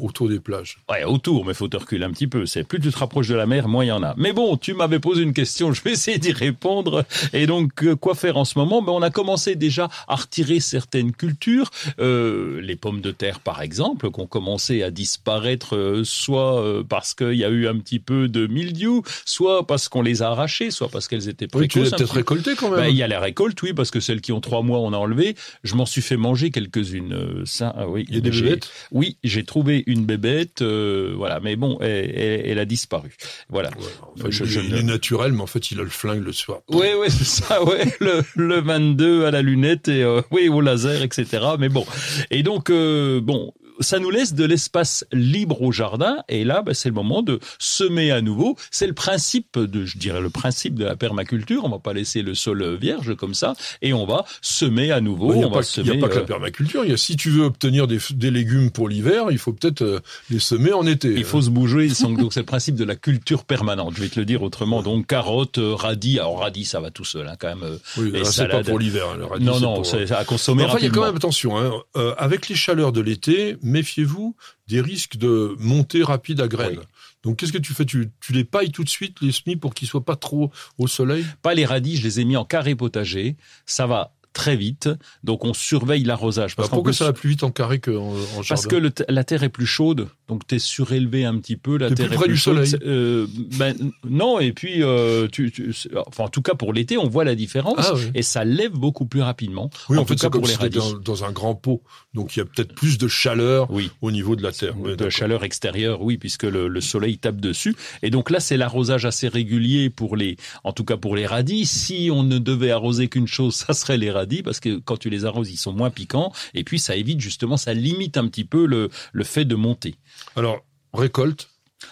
autour des plages. Ouais, autour, mais faut te reculer un petit peu. C'est plus tu te rapproches de la mer, moins il y en a. Mais bon, tu m'avais posé une question, je vais essayer d'y répondre. Et donc, euh, quoi faire en ce moment? Ben, On a commencé déjà à retirer certaines cultures, euh, les pommes de terre par exemple, qui ont commencé à disparaître, euh, soit euh, parce qu'il y a eu un petit peu de mildiou, soit parce qu'on les a arrachées, soit parce qu'elles étaient précoces. Oui, tu les as peut-être récoltées quand même. Ben, il y a la récolte, oui, parce que celles qui ont trois mois, on a enlevé. Je m'en suis fait manger quelques-unes. euh, Ça, ah oui. il y a des bébêtes? oui, j'ai trouvé une bébête, euh, voilà, mais bon, elle, elle- elle a disparu. Voilà. Ouais, enfin, Je- il, je il ne- est naturel, mais en fait, il a le flingue le soir. Oui, oui, c'est ça, ouais, le, le 22 à la lunette et euh, oui au laser, etc. Mais bon, et donc euh, bon, ça nous laisse de l'espace libre au jardin et là, ben, c'est le moment de semer à nouveau. C'est le principe de, je dirais, le principe de la permaculture. On va pas laisser le sol vierge comme ça et on va semer à nouveau. Il n'y a, on pas va que- il y a semer. pas que la euh, permaculture. Il y a, si tu veux obtenir des, légumes pour l'hiver, il faut peut-être euh, les semer en été. Il faut se bouger, donc c'est le principe de la culture permanente. Je vais te le dire autrement. Donc carottes, euh, radis. Alors radis, ça va tout seul, hein, quand même. Oui, c'est pas pour l'hiver. hein, non, c'est non, pour- c'est à consommer enfin, il y a quand même attention. Hein, euh, avec les chaleurs de l'été, méfiez-vous des risques de montée rapide à graines. Oui. Donc, qu'est-ce que tu fais? Tu, tu les pailles tout de suite, les semis, pour qu'ils soient pas trop au soleil? Pas les radis, je les ai mis en carré potager. Ça va très vite. Donc on surveille l'arrosage. Parce qu'en Pourquoi plus- ça va plus vite en carré qu'en en jardin Parce que le la terre est plus chaude, donc t'es surélevé un petit peu. La terre plus est près plus du chaude. soleil. Euh, ben non, et puis euh, tu, tu- enfin en tout cas pour l'été, on voit la différence Ah oui. et ça lève beaucoup plus rapidement. Oui, en, en fait, tout cas comme pour si les radis. dans, dans un grand pot. Donc, il y a peut-être plus de chaleur Oui. au niveau de la terre. De chaleur extérieure, oui, puisque le, le soleil tape dessus. Et donc là, c'est l'arrosage assez régulier pour les, en tout cas pour les radis. Si on ne devait arroser qu'une chose, ça serait les radis, parce que quand tu les arroses, ils sont moins piquants. Et puis ça évite justement, ça limite un petit peu le, le fait de monter. Alors, récolte.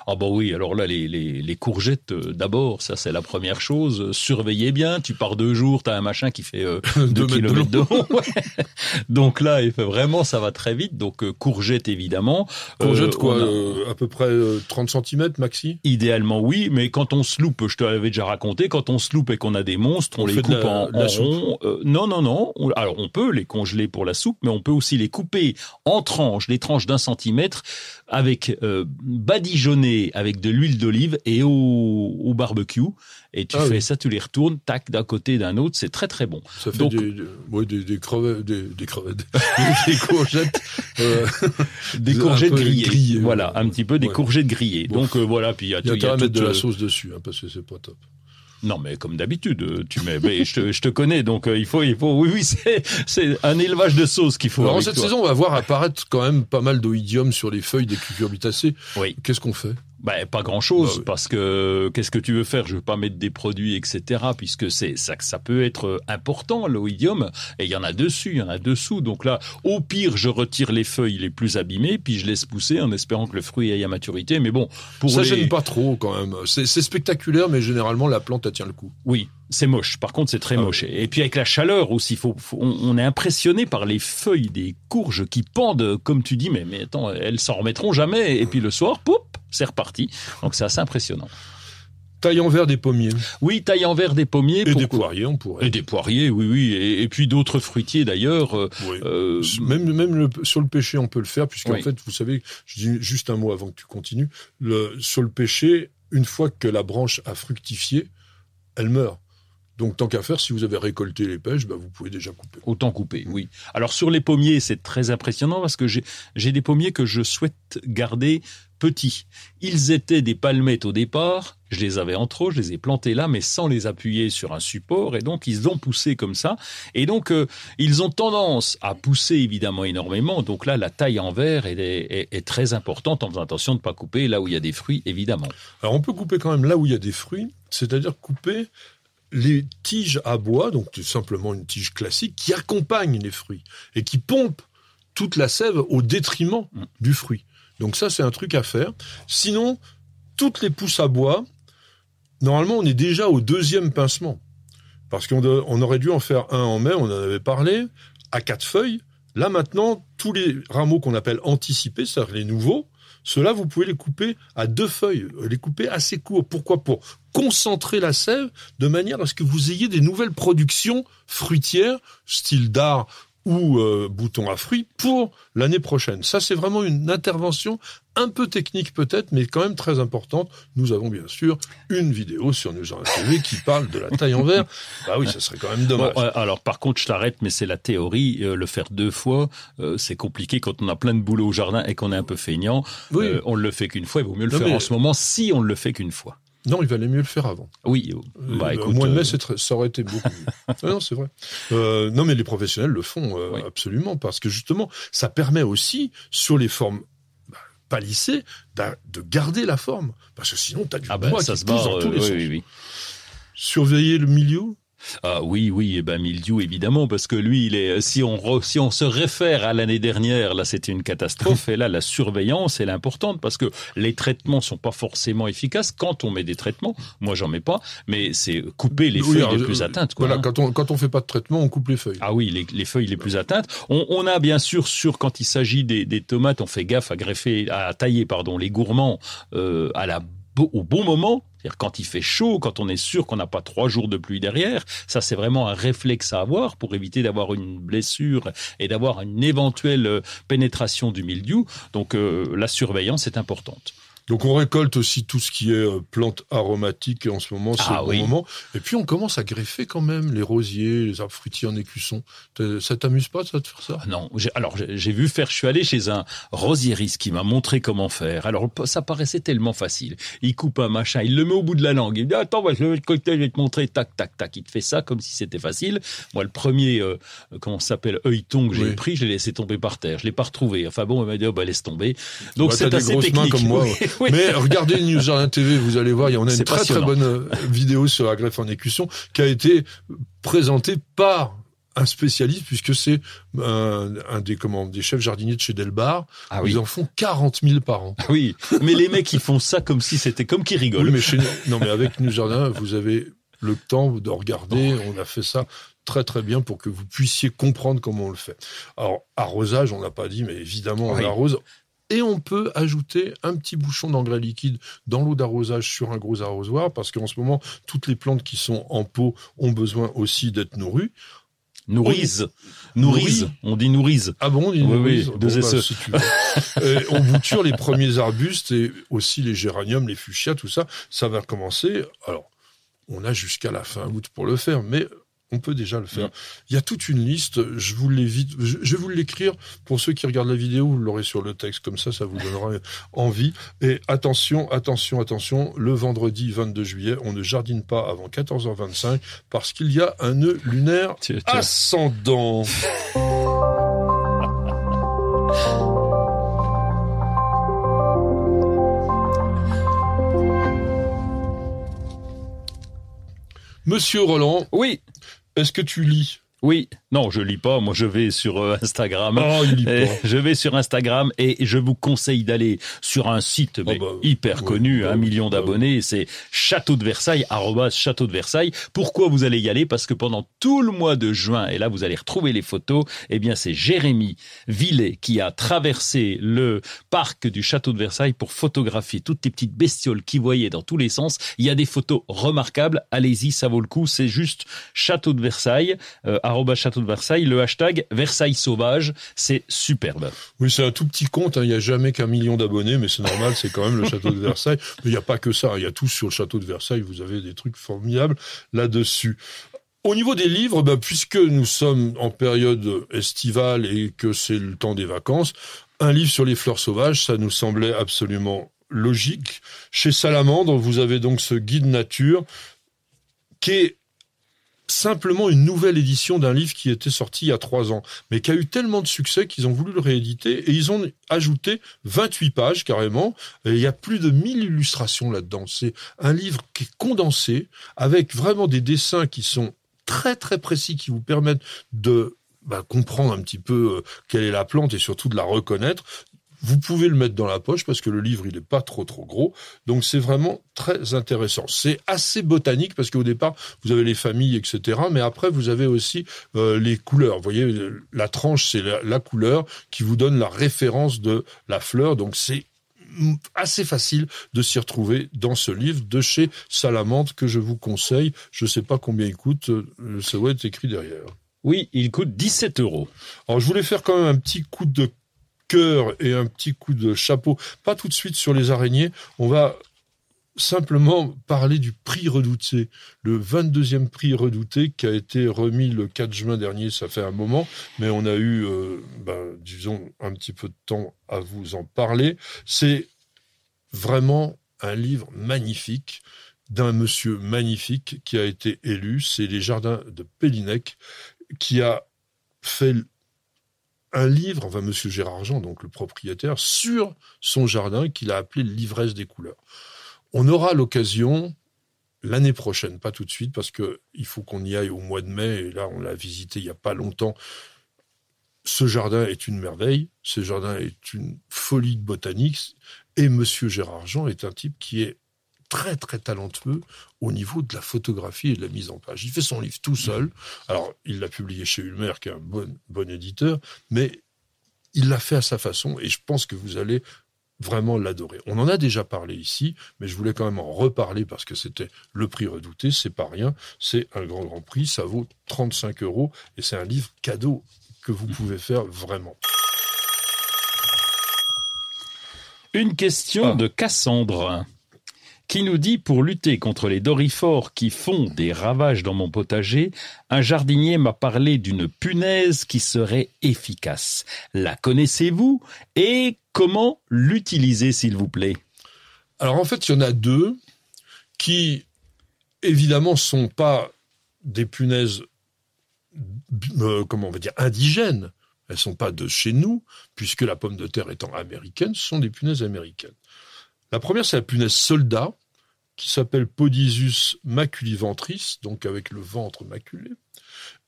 Ah bah oui, alors là, les, les, les courgettes, euh, d'abord, ça c'est la première chose. Euh, Surveillez bien, tu pars deux jours, t'as un machin qui fait euh, Deux deux mètres de kilomètres de long. Ouais. Donc là, il fait vraiment, ça va très vite. Donc euh, courgettes, évidemment. Courgette, Euh, quoi a- euh, À peu près euh, 30 cm maxi? Idéalement oui, mais quand on se loupe, je te l'avais déjà raconté, quand on se loupe et qu'on a des monstres, on, On les coupe la- en, la rond. Non, non, non. On- Alors on peut les congeler pour la soupe, mais on peut aussi les couper en tranches, les tranches d'un centimètre, avec euh, badigeonner avec de l'huile d'olive et au, au barbecue. Et tu Ah fais oui. ça, tu les retournes, tac, d'un côté, d'un autre, c'est très très bon. Ça fait Donc- des, des, ouais, des, des crevettes, des, des crevettes, des courgettes. euh, Des courgettes grillées. grillées, voilà, un petit peu des Ouais. courgettes grillées. Bon. Donc euh, voilà, puis il y a, y a tout- il y a à mettre de toute, la sauce dessus, hein, parce que c'est pas top. Non, mais comme d'habitude, euh, tu mets. mais je, te, je te connais, donc euh, il faut, il faut. Oui, oui, c'est, c'est un élevage de sauce qu'il faut. Alors, en cette toi. saison, on va voir apparaître quand même pas mal d'oïdium sur les feuilles des cucurbitacées. Oui. Qu'est-ce qu'on fait? Bah, pas grand chose Bah parce que qu'est-ce que tu veux faire? Je veux pas mettre des produits, etc. Puisque c'est ça, ça peut être euh, important l'oïdium et il y en a dessus, il y en a dessous. Donc là, au pire, je retire les feuilles les plus abîmées, puis je laisse pousser en espérant que le fruit aille à maturité. Mais bon, pour ça les... gêne pas trop quand même. C'est c'est spectaculaire, mais généralement la plante elle tient le coup. Oui, c'est moche. Par contre, c'est très Ah moche. Et puis avec la chaleur aussi, faut, faut- on, on est impressionné par les feuilles des courges qui pendent, comme tu dis. Mais mais attends, elles s'en remettront jamais. Et puis le soir, poup, c'est reparti. Donc c'est assez impressionnant. Taille en verre des pommiers Oui, taille en verre des pommiers. et des poiriers, on pourrait. Et des poiriers, oui, oui. Et, et puis d'autres fruitiers d'ailleurs. euh, Oui. euh, Même, même le- sur le pêcher, on peut le faire, puisqu'en Oui. fait, vous savez, je dis juste un mot avant que tu continues, le, sur le pêcher, une fois que la branche a fructifié, elle meurt. Donc, tant qu'à faire, si vous avez récolté les pêches, bah, vous pouvez déjà couper. Autant couper, oui. Alors sur les pommiers, c'est très impressionnant parce que j'ai des pommiers que je souhaite garder petits. Ils étaient des palmettes au départ, je les avais en trop, je les ai plantés là, mais sans les appuyer sur un support, et donc ils ont poussé comme ça. Et donc euh, ils ont tendance à pousser évidemment énormément. Donc là, la taille en verre est, est- est très importante en faisant attention de ne pas couper là où il y a des fruits, évidemment. Alors, on peut couper quand même là où il y a des fruits, c'est-à-dire couper les tiges à bois, donc tout simplement une tige classique, qui accompagne les fruits et qui pompe toute la sève au détriment Mm. du fruit. Donc ça, c'est un truc à faire. Sinon, toutes les pousses à bois, normalement, on est déjà au deuxième pincement. Parce qu'on on aurait dû en faire un en mai, on en avait parlé, à quatre feuilles. Là, maintenant, tous les rameaux qu'on appelle anticipés, c'est-à-dire les nouveaux, ceux-là, vous pouvez les couper à deux feuilles, euh, les couper assez courts. Pourquoi? Pour concentrer la sève de manière à ce que vous ayez des nouvelles productions fruitières, style dard ou euh, bouton à fruits, pour l'année prochaine. Ça, c'est vraiment une intervention un peu technique peut-être, mais quand même très importante. Nous avons bien sûr une vidéo sur News TV qui parle de la taille en verre. Bah oui, ça serait quand même dommage. Bon, alors par contre, je t'arrête, mais c'est la théorie. euh, le faire deux fois, euh, c'est compliqué quand on a plein de boulot au jardin et qu'on est un peu feignant. Oui. Euh, on le fait qu'une fois. Il vaut mieux le Non, faire mais- en ce moment si on ne le fait qu'une fois. Non, il valait mieux le faire avant. Oui. euh, Bah écoute. au mois de mai, euh, c'est très- ça aurait été beaucoup mieux. Ah non, c'est vrai. Euh, non, mais les professionnels le font euh, Oui. absolument parce que justement, ça permet aussi sur les formes bah, palissées de garder la forme parce que sinon, t'as du ah ben ça qui se pousse barre. dans tous euh, les oui, sens. oui, oui. Surveiller le milieu. Ah oui, oui, et ben mildiou évidemment parce que lui, il est. Si on re- si on se réfère à l'année dernière, là c'était une catastrophe et là la surveillance elle est importante parce que les traitements sont pas forcément efficaces quand on met des traitements. Moi j'en mets pas, mais c'est couper les Oui, feuilles alors, les plus euh, atteintes. Quoi, Voilà, hein. quand on quand on fait pas de traitement, on coupe les feuilles. Ah oui, les, les feuilles les plus atteintes. On, on a bien sûr, sur quand il s'agit des, des tomates, on fait gaffe à greffer, à tailler, pardon, les gourmands euh, à la au bon moment. C'est-à-dire quand il fait chaud, quand on est sûr qu'on n'a pas trois jours de pluie derrière. Ça, c'est vraiment un réflexe à avoir pour éviter d'avoir une blessure et d'avoir une éventuelle euh, pénétration du mildiou. Donc euh, la surveillance est importante. Donc on récolte aussi tout ce qui est euh, plantes aromatiques et en ce moment, c'est Ah le bon oui. moment. Et puis on commence à greffer quand même les rosiers, les arbres fruitiers en écusson. Ça t'amuse pas ça de faire ça? Ah Non, alors j'ai vu faire, je suis allé chez un rosieriste qui m'a montré comment faire. Alors ça paraissait tellement facile. Il coupe un machin, il le met au bout de la langue. Il dit attends, moi, je vais te côté, je vais te montrer, tac, tac, tac. Il te fait ça comme si c'était facile. Moi, le premier, euh, comment ça s'appelle, œilleton que j'ai Oui. pris, je l'ai laissé tomber par terre. Je l'ai pas retrouvé. Enfin bon, il m'a dit oh, bah laisse tomber. Donc Bah, c'est assez grosses mains technique. comme moi, ouais. Oui. Mais regardez News Jardin TV, vous allez voir, il y en a une très très bonne euh, vidéo sur la greffe en écusson qui a été présentée par un spécialiste puisque c'est un, un des comment des chefs jardiniers de chez Delbar. Ah oui. Ils en font 40 000 par an. Oui, mais les mecs ils font ça comme si c'était comme qui rigolent. Oui, mais chez non mais avec News Jardin, vous avez le temps de regarder. On a fait ça très très bien pour que vous puissiez comprendre comment on le fait. Alors arrosage, on n'a pas dit, mais évidemment on Oui. arrose. Et on peut ajouter un petit bouchon d'engrais liquide dans l'eau d'arrosage sur un gros arrosoir, parce qu'en ce moment, toutes les plantes qui sont en pot ont besoin aussi d'être nourries. Nourise, nourise, on dit nourise. Ah bon, on dit Oui, nourries oui, deux Bon, bah, SE. si tu veux. Et on bouture les premiers arbustes et aussi les géraniums, les fuchsias, tout ça. Ça va commencer. Alors, on a jusqu'à la fin août pour le faire, mais on peut déjà le faire. Mm. Il y a toute une liste. Je vous vite, je vais vous l'écrire pour ceux qui regardent la vidéo. Vous l'aurez sur le texte comme ça, ça vous donnera envie. Et attention, attention, attention. Le vendredi 22 juillet, on ne jardine pas avant 14h25 parce qu'il y a un nœud lunaire ascendant. Monsieur Roland. Oui est-ce que tu lis? Oui. Non, je lis pas. Moi, je vais sur euh, Instagram. Oh, il lit Et pas. je vais sur Instagram et je vous conseille d'aller sur un site mais bah, hyper ouais, connu, bah un million bah d'abonnés. C'est Château de Versailles, arrobas Château de Versailles. Pourquoi vous allez y aller? Parce que pendant tout le mois de juin, et là vous allez retrouver les photos, eh bien c'est Jérémy Villet qui a traversé le parc du Château de Versailles pour photographier toutes les petites bestioles qu'il voyait dans tous les sens. Il y a des photos remarquables. Allez-y, ça vaut le coup. C'est juste Château de Versailles, euh, arobase Versailles, le hashtag Versailles sauvage. C'est superbe. Oui, c'est un tout petit compte. hein. Il n'y a jamais qu'un million d'abonnés, mais c'est normal. C'est quand même le château de Versailles. Mais il n'y a pas que ça. hein. Il y a tout sur le château de Versailles. Vous avez des trucs formidables là-dessus. Au niveau des livres, ben, puisque nous sommes en période estivale et que c'est le temps des vacances, un livre sur les fleurs sauvages, ça nous semblait absolument logique. Chez Salamandre, vous avez donc ce guide nature qui est simplement une nouvelle édition d'un livre qui était sorti il y a trois ans, mais qui a eu tellement de succès qu'ils ont voulu le rééditer et ils ont ajouté 28 pages carrément. Il y a plus de 1000 illustrations là-dedans. C'est un livre qui est condensé avec vraiment des dessins qui sont très très précis qui vous permettent de bah, comprendre un petit peu euh, quelle est la plante et surtout de la reconnaître. Vous pouvez le mettre dans la poche parce que le livre il est pas trop trop gros, donc c'est vraiment très intéressant. C'est assez botanique parce qu'au départ vous avez les familles etc, mais après vous avez aussi euh, les couleurs. Vous voyez la tranche c'est la, la couleur qui vous donne la référence de la fleur, donc c'est assez facile de s'y retrouver dans ce livre de chez Salamandre que je vous conseille. Je sais pas combien il coûte, euh, ça doit être écrit derrière. Oui, il coûte 17 euros. Alors je voulais faire quand même un petit coup de cœur et un petit coup de chapeau, pas tout de suite sur les araignées, on va simplement parler du prix redouté, le 22e prix redouté qui a été remis le 4 juin dernier, ça fait un moment, mais on a eu, euh, ben, disons, un petit peu de temps à vous en parler. C'est vraiment un livre magnifique d'un monsieur magnifique qui a été élu, c'est les jardins de Pélinec, qui a fait un livre, enfin Monsieur Gérard Jean, donc le propriétaire, sur son jardin qu'il a appelé l'ivresse des couleurs. On aura l'occasion l'année prochaine, pas tout de suite, parce que il faut qu'on y aille au mois de mai, et là on l'a visité il n'y a pas longtemps. Ce jardin est une merveille, ce jardin est une folie de botanique, et Monsieur Gérard Jean est un type qui est très très talentueux au niveau de la photographie et de la mise en page. Il fait son livre tout seul. Alors, il l'a publié chez Ulmer, qui est un bon, bon éditeur, mais il l'a fait à sa façon et je pense que vous allez vraiment l'adorer. On en a déjà parlé ici, mais je voulais quand même en reparler parce que c'était le prix redouté, c'est pas rien, c'est un grand grand prix, ça vaut 35 euros et c'est un livre cadeau que vous pouvez faire vraiment. Une question Ah. de Cassandre qui nous dit pour lutter contre les dorifores qui font des ravages dans mon potager, un jardinier m'a parlé d'une punaise qui serait efficace. La connaissez-vous et comment l'utiliser s'il vous plaît? Alors en fait, il y en a deux qui, évidemment, sont pas des punaises, euh, comment on va dire, indigènes. Elles sont pas de chez nous, puisque la pomme de terre étant américaine, ce sont des punaises américaines. La première, c'est la punaise soldat, qui s'appelle Podisus maculiventris, donc avec le ventre maculé,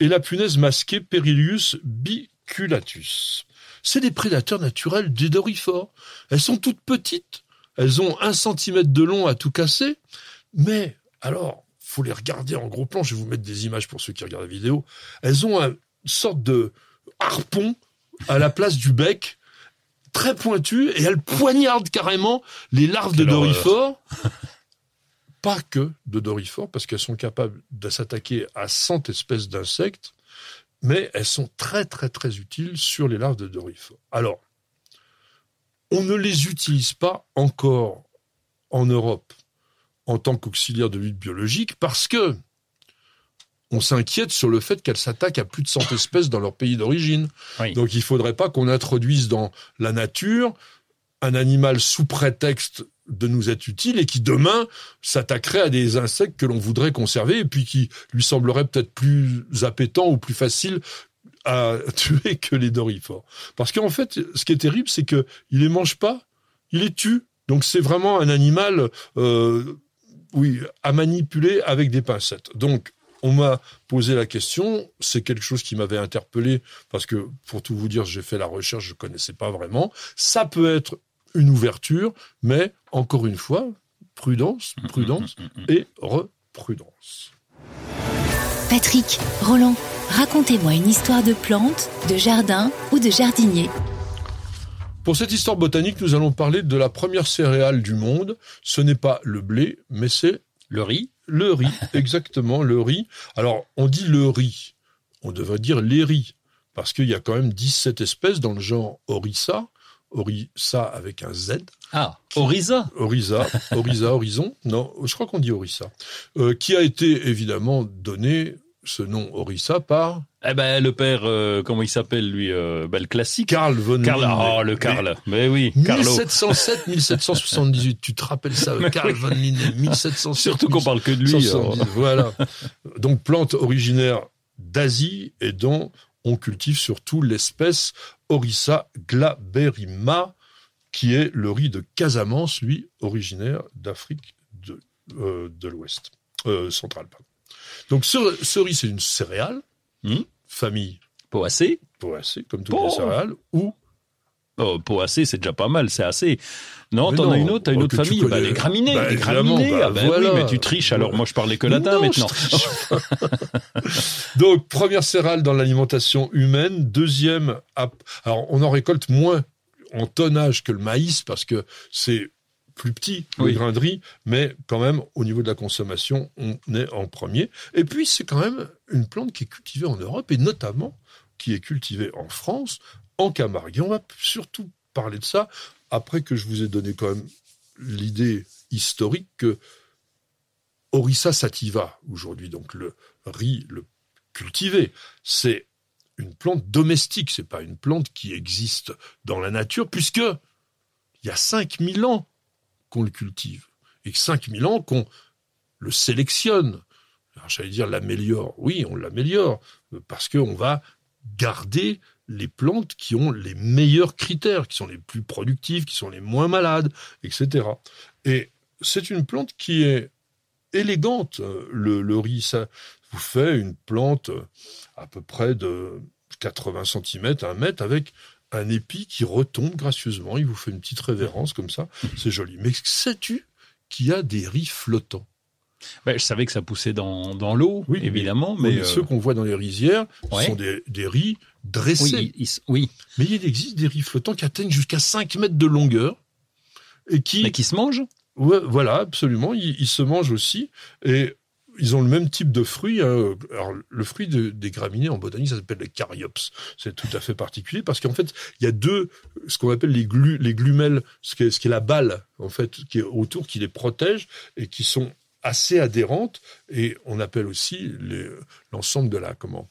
et la punaise masquée Perilius biculatus. C'est des prédateurs naturels des dorifores. Elles sont toutes petites, elles ont un centimètre de long à tout casser, mais alors, faut les regarder en gros plan. Je vais vous mettre des images pour ceux qui regardent la vidéo. Elles ont une sorte de harpon à la place du bec, très pointu, et elles poignardent carrément les larves de Quelle dorifores. Pas que de dorifores, parce qu'elles sont capables de s'attaquer à 100 espèces d'insectes, mais elles sont très très très utiles sur les larves de dorifores. Alors, on ne les utilise pas encore en Europe en tant qu'auxiliaire de lutte biologique parce que on s'inquiète sur le fait qu'elles s'attaquent à plus de 100 espèces dans leur pays d'origine. Oui. Donc il faudrait pas qu'on introduise dans la nature un animal sous prétexte de nous être utile et qui demain s'attaquerait à des insectes que l'on voudrait conserver et puis qui lui semblerait peut-être plus appétant ou plus facile à tuer que les dorifores. Parce qu'en fait, ce qui est terrible, c'est que il les mange pas, il les tue. Donc c'est vraiment un animal euh, oui, à manipuler avec des pincettes. Donc, on m'a posé la question, c'est quelque chose qui m'avait interpellé parce que, pour tout vous dire, j'ai fait la recherche, je connaissais pas vraiment. Ça peut être une ouverture, mais encore une fois, prudence, prudence et reprudence. Patrick, Roland, racontez-moi une histoire de plante, de jardin ou de jardinier. Pour cette histoire botanique, nous allons parler de la première céréale du monde. Ce n'est pas le blé, mais c'est Le riz le riz, exactement, le riz. Alors, on dit le riz, on devrait dire les riz, parce qu'il y a quand même 17 espèces dans le genre Orissa, Orissa avec un Z. Ah, Orisa Orisa, Orisa, Horizon, non, je crois qu'on dit Orissa, euh, qui a été évidemment donné ce nom Orissa par Eh ben, le père, euh, comment il s'appelle, lui euh, ben, Le classique. Karl von Karl, oh, le Karl. Mais oui, Carlo. 1707, 1778, tu te rappelles ça, Karl von Linné, 1707. Surtout qu'on parle que de lui. 170, alors. Voilà. Donc plante originaire d'Asie et dont on cultive surtout l'espèce Orissa glaberrima, qui est le riz de Casamance, lui originaire d'Afrique de, euh, de l'Ouest, euh, centrale. pardon. Donc ce, ce riz, c'est une céréale, Hmm. Famille Poacé poacée, comme toutes Oh. les céréales, ou Oh, Poacé, c'est déjà pas mal, c'est assez. Non, t'en as une autre, t'as une oh, autre famille. Bah, les graminées, Bah, les graminées. bah, ah, bah voilà. oui, mais tu triches, alors moi je parlais que latin Non, maintenant. Donc, première céréale dans l'alimentation humaine. Deuxième, alors on en récolte moins en tonnage que le maïs parce que c'est plus petit, le Oui. grain de riz, mais quand même, au niveau de la consommation, on est en premier. Et puis, c'est quand même une plante qui est cultivée en Europe et notamment qui est cultivée en France, en Camargue. Et on va surtout parler de ça après que je vous ai donné quand même l'idée historique que Orissa sativa, aujourd'hui, donc le riz, le cultivé, c'est une plante domestique, c'est pas une plante qui existe dans la nature, puisque il y a 5000 ans qu'on le cultive, et que 5000 ans qu'on le sélectionne. Alors, j'allais dire l'améliore. Oui, on l'améliore, parce qu'on va garder les plantes qui ont les meilleurs critères, qui sont les plus productives, qui sont les moins malades, etc. Et c'est une plante qui est élégante. Le, le riz, ça vous fait une plante euh, à peu près de 80 cm, 1 mètre, avec un épi qui retombe gracieusement. Il vous fait une petite révérence comme ça. C'est joli. Mais sais-tu qu'il y a des riz flottants? Ben, je savais que ça poussait dans, dans l'eau, Oui, évidemment, mais. mais euh, Ceux qu'on voit dans les rizières ouais. sont des, des riz dressés. oui, Mais il existe des riz flottants qui atteignent jusqu'à 5 mètres de longueur et qui, mais qui se mange Ouais, voilà, absolument. Ils, ils se mangent aussi et ils ont le même type de fruit. hein. Alors, le fruit de- des graminées en botanique, ça s'appelle les caryopses. C'est tout à fait particulier parce qu'en fait, il y a deux, ce qu'on appelle les, glu, les glumelles, ce qui, est, ce qui est la balle, en fait, qui est autour, qui les protège et qui sont assez adhérentes. Et on appelle aussi l'ensemble de la, comment,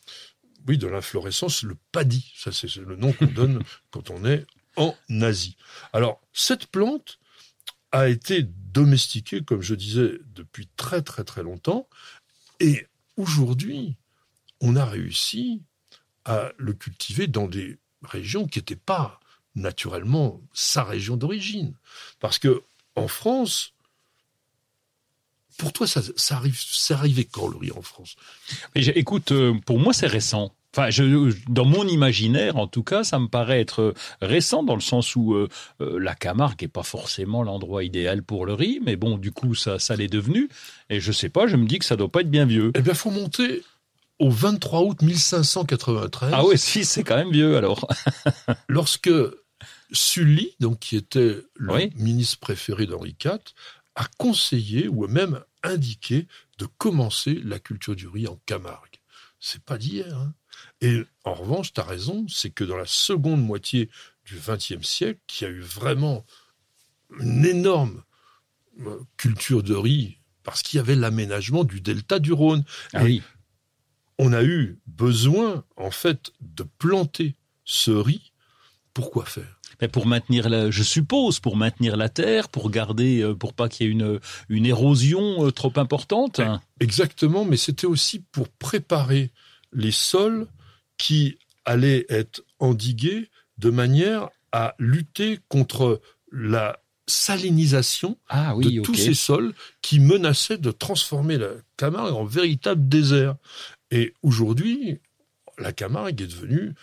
oui, de l'inflorescence, le paddy. Ça, c'est le nom qu'on donne quand on est en Asie. Alors, cette plante a été domestiquée, comme je disais, depuis très très très longtemps. Et aujourd'hui, on a réussi à le cultiver dans des régions qui n'étaient pas naturellement sa région d'origine. Parce que en France, pour toi, ça, ça arrive, c'est arrivé quand le riz en France? Écoute, euh, pour moi, c'est récent. Enfin, je, dans mon imaginaire, en tout cas, ça me paraît être récent dans le sens où euh, euh, la Camargue est pas forcément l'endroit idéal pour le riz, mais bon, du coup, ça, ça l'est devenu. Et je sais pas, je me dis que ça doit pas être bien vieux. Eh bien, faut monter au 23 août 1593. Ah ouais, si, c'est quand même vieux alors. lorsque Sully, donc qui était le Oui. ministre préféré d'Henri IV, a conseillé ou a même indiqué de commencer la culture du riz en Camargue. C'est pas d'hier. hein. Et en revanche, tu as raison, c'est que dans la seconde moitié du XXe siècle, qu'il y a eu vraiment une énorme euh, culture de riz, parce qu'il y avait l'aménagement du delta du Rhône. Ah oui. on a eu besoin, en fait, de planter ce riz. Pourquoi faire? Mais pour maintenir la, je suppose, pour maintenir la terre, pour garder, euh, pour pas qu'il y ait une, une érosion euh, trop importante. Exactement, mais c'était aussi pour préparer les sols qui allaient être endigués de manière à lutter contre la salinisation Ah oui, de tous ces sols qui menaçaient de transformer la Camargue en véritable désert. Et aujourd'hui, la Camargue est devenue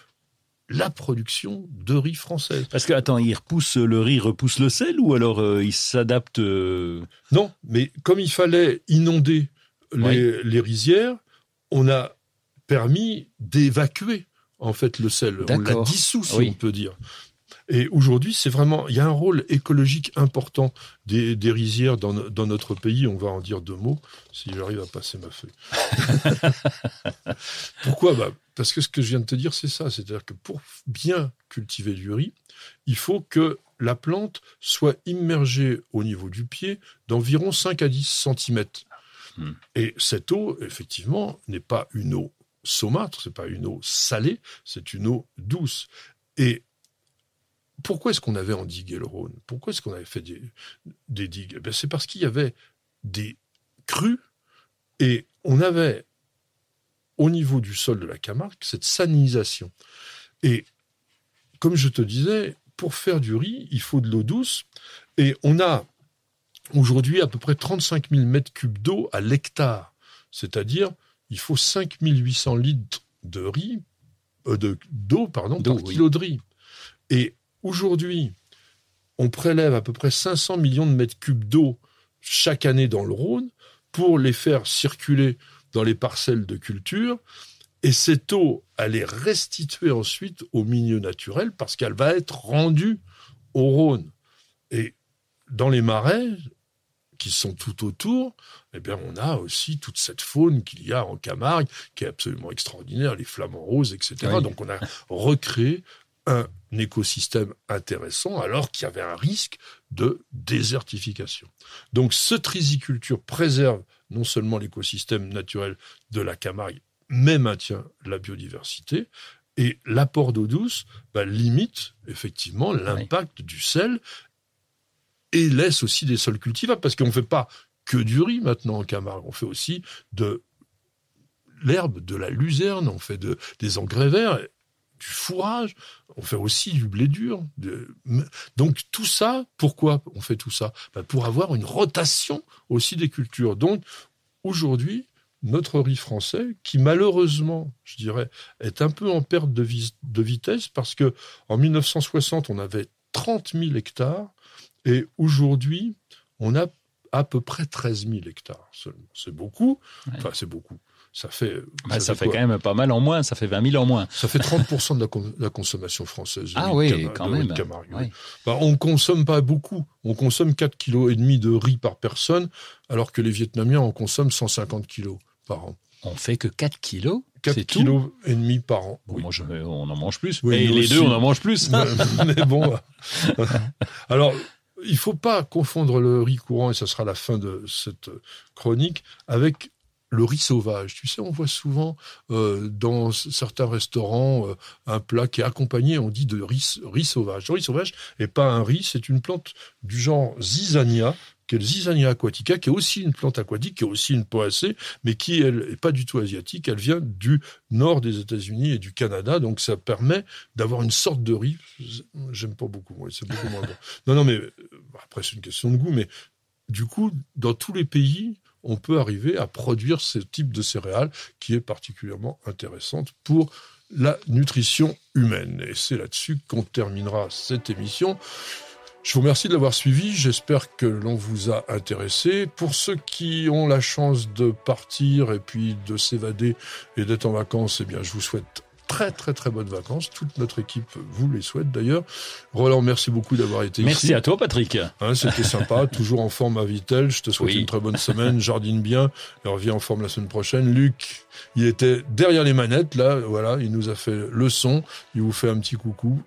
la production de riz française. Parce que, attends, il repousse le riz, repousse le sel ou alors euh, il s'adapte euh, Non, mais comme il fallait inonder les, les rizières, on a permis d'évacuer en fait le sel. On l'a dissous, si Oui. on peut dire. Et aujourd'hui, c'est vraiment, il y a un rôle écologique important des, des rizières dans, dans notre pays. On va en dire deux mots si j'arrive à passer ma feuille. Pourquoi? Bah, Parce que ce que je viens de te dire, c'est ça. C'est-à-dire que pour bien cultiver du riz, il faut que la plante soit immergée au niveau du pied d'environ 5 à 10 cm. Hmm. Et cette eau, effectivement, n'est pas une eau saumâtre, c'est pas une eau salée, c'est une eau douce. Et pourquoi est-ce qu'on avait endigué le Rhône? Pourquoi est-ce qu'on avait fait des, digues? Eh bien, C'est parce qu'il y avait des crues et on avait au niveau du sol de la Camargue cette salinisation. Et comme je te disais, pour faire du riz, il faut de l'eau douce et on a aujourd'hui à peu près 35 000 mètres cubes d'eau à l'hectare. C'est-à-dire, il faut 5 800 litres de riz, euh, de, d'eau, pardon, par oui. kilo de riz. Et aujourd'hui, on prélève à peu près 500 millions de mètres cubes d'eau chaque année dans le Rhône pour les faire circuler dans les parcelles de culture. Et cette eau, elle est restituée ensuite au milieu naturel parce qu'elle va être rendue au Rhône. Et dans les marais qui sont tout autour, eh bien, on a aussi toute cette faune qu'il y a en Camargue, qui est absolument extraordinaire, les flamants roses, etc. Oui. Donc, on a recréé un écosystème intéressant alors qu'il y avait un risque de désertification. Donc, cette riziculture préserve non seulement l'écosystème naturel de la Camargue, mais maintient la biodiversité. Et l'apport d'eau douce bah, limite effectivement l'impact du sel et laisse aussi des sols cultivables, parce qu'on ne fait pas que du riz maintenant en Camargue, on fait aussi de l'herbe, de la luzerne, on fait de, des engrais verts, du fourrage, on fait aussi du blé dur. Donc tout ça, pourquoi on fait tout ça? Ben, Pour avoir une rotation aussi des cultures. Donc aujourd'hui, notre riz français, qui malheureusement, je dirais, est un peu en perte de, de vitesse, parce que en 1960, on avait 30 000 hectares, et aujourd'hui, on a à peu près 13 000 hectares seulement. C'est beaucoup. Ouais. Enfin, c'est beaucoup. Ça fait, bah, ça fait quand même pas mal en moins, ça fait 20 000 en moins. Ça fait 30% de la, con- la consommation française. Ah oui, quand même. Camargue, oui. Ouais. Bah, on consomme pas beaucoup. On consomme 4 kg de riz par personne, alors que les Vietnamiens en consomment 150 kg par an. On fait que 4 kilos 4 c'est tout kg et demi par an. Bon, Oui. moi, je- on en mange plus. Oui, Et les aussi. deux, on en mange plus. mais, mais bon. Alors, il faut pas confondre le riz courant, et ça sera la fin de cette chronique, avec le riz sauvage. Tu sais, on voit souvent euh, dans certains restaurants euh, un plat qui est accompagné, on dit de riz, riz sauvage. Le riz sauvage n'est pas un riz, c'est une plante du genre zizania, qui le Zizania aquatica, qui est aussi une plante aquatique, qui est aussi une poacée, mais qui, elle, est pas du tout asiatique. Elle vient du nord des États-Unis et du Canada, donc ça permet d'avoir une sorte de riz. J'aime pas beaucoup, moi, c'est beaucoup moins. Non, non, mais euh, après, c'est une question de goût, mais du coup, dans tous les pays, on peut arriver à produire ce type de céréales qui est particulièrement intéressante pour la nutrition humaine. Et c'est là-dessus qu'on terminera cette émission. Je vous remercie de l'avoir suivi. J'espère que l'on vous a intéressé. Pour ceux qui ont la chance de partir et puis de s'évader et d'être en vacances, eh bien, je vous souhaite très très très bonnes vacances. Toute notre équipe vous les souhaite d'ailleurs. Roland, merci beaucoup d'avoir été Merci ici. à toi, Patrick. Hein, C'était sympa, toujours en forme à Vitel. Je te souhaite Oui. une très bonne semaine, jardine bien, et reviens en forme la semaine prochaine. Luc, il était derrière les manettes, là, voilà, il nous a fait le son, il vous fait un petit coucou.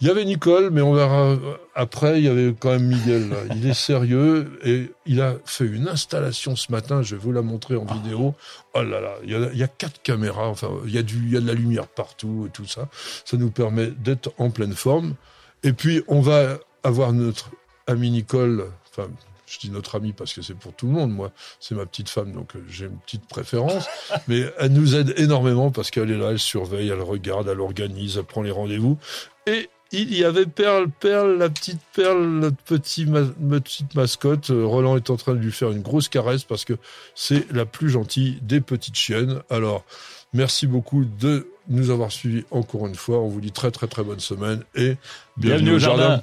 Il y avait Nicole, mais on verra après, il y avait quand même Miguel. là. Il est sérieux et il a fait une installation ce matin, je vais vous la montrer en vidéo. Oh là là, il y a, il y a quatre caméras, enfin, il y, a du, il y a de la lumière partout et tout ça. Ça nous permet d'être en pleine forme. Et puis, on va avoir notre amie Nicole, enfin, je dis notre amie parce que c'est pour tout le monde, moi, c'est ma petite femme, donc euh, j'ai une petite préférence, mais elle nous aide énormément parce qu'elle est là, elle surveille, elle regarde, elle organise, elle prend les rendez-vous, et il y avait Perle, Perle, la petite Perle, notre petit ma- petite mascotte. Euh, Roland est en train de lui faire une grosse caresse parce que c'est la plus gentille des petites chiennes. Alors, merci beaucoup de nous avoir suivis encore une fois. On vous dit très très très bonne semaine et Bienvenue au jardin.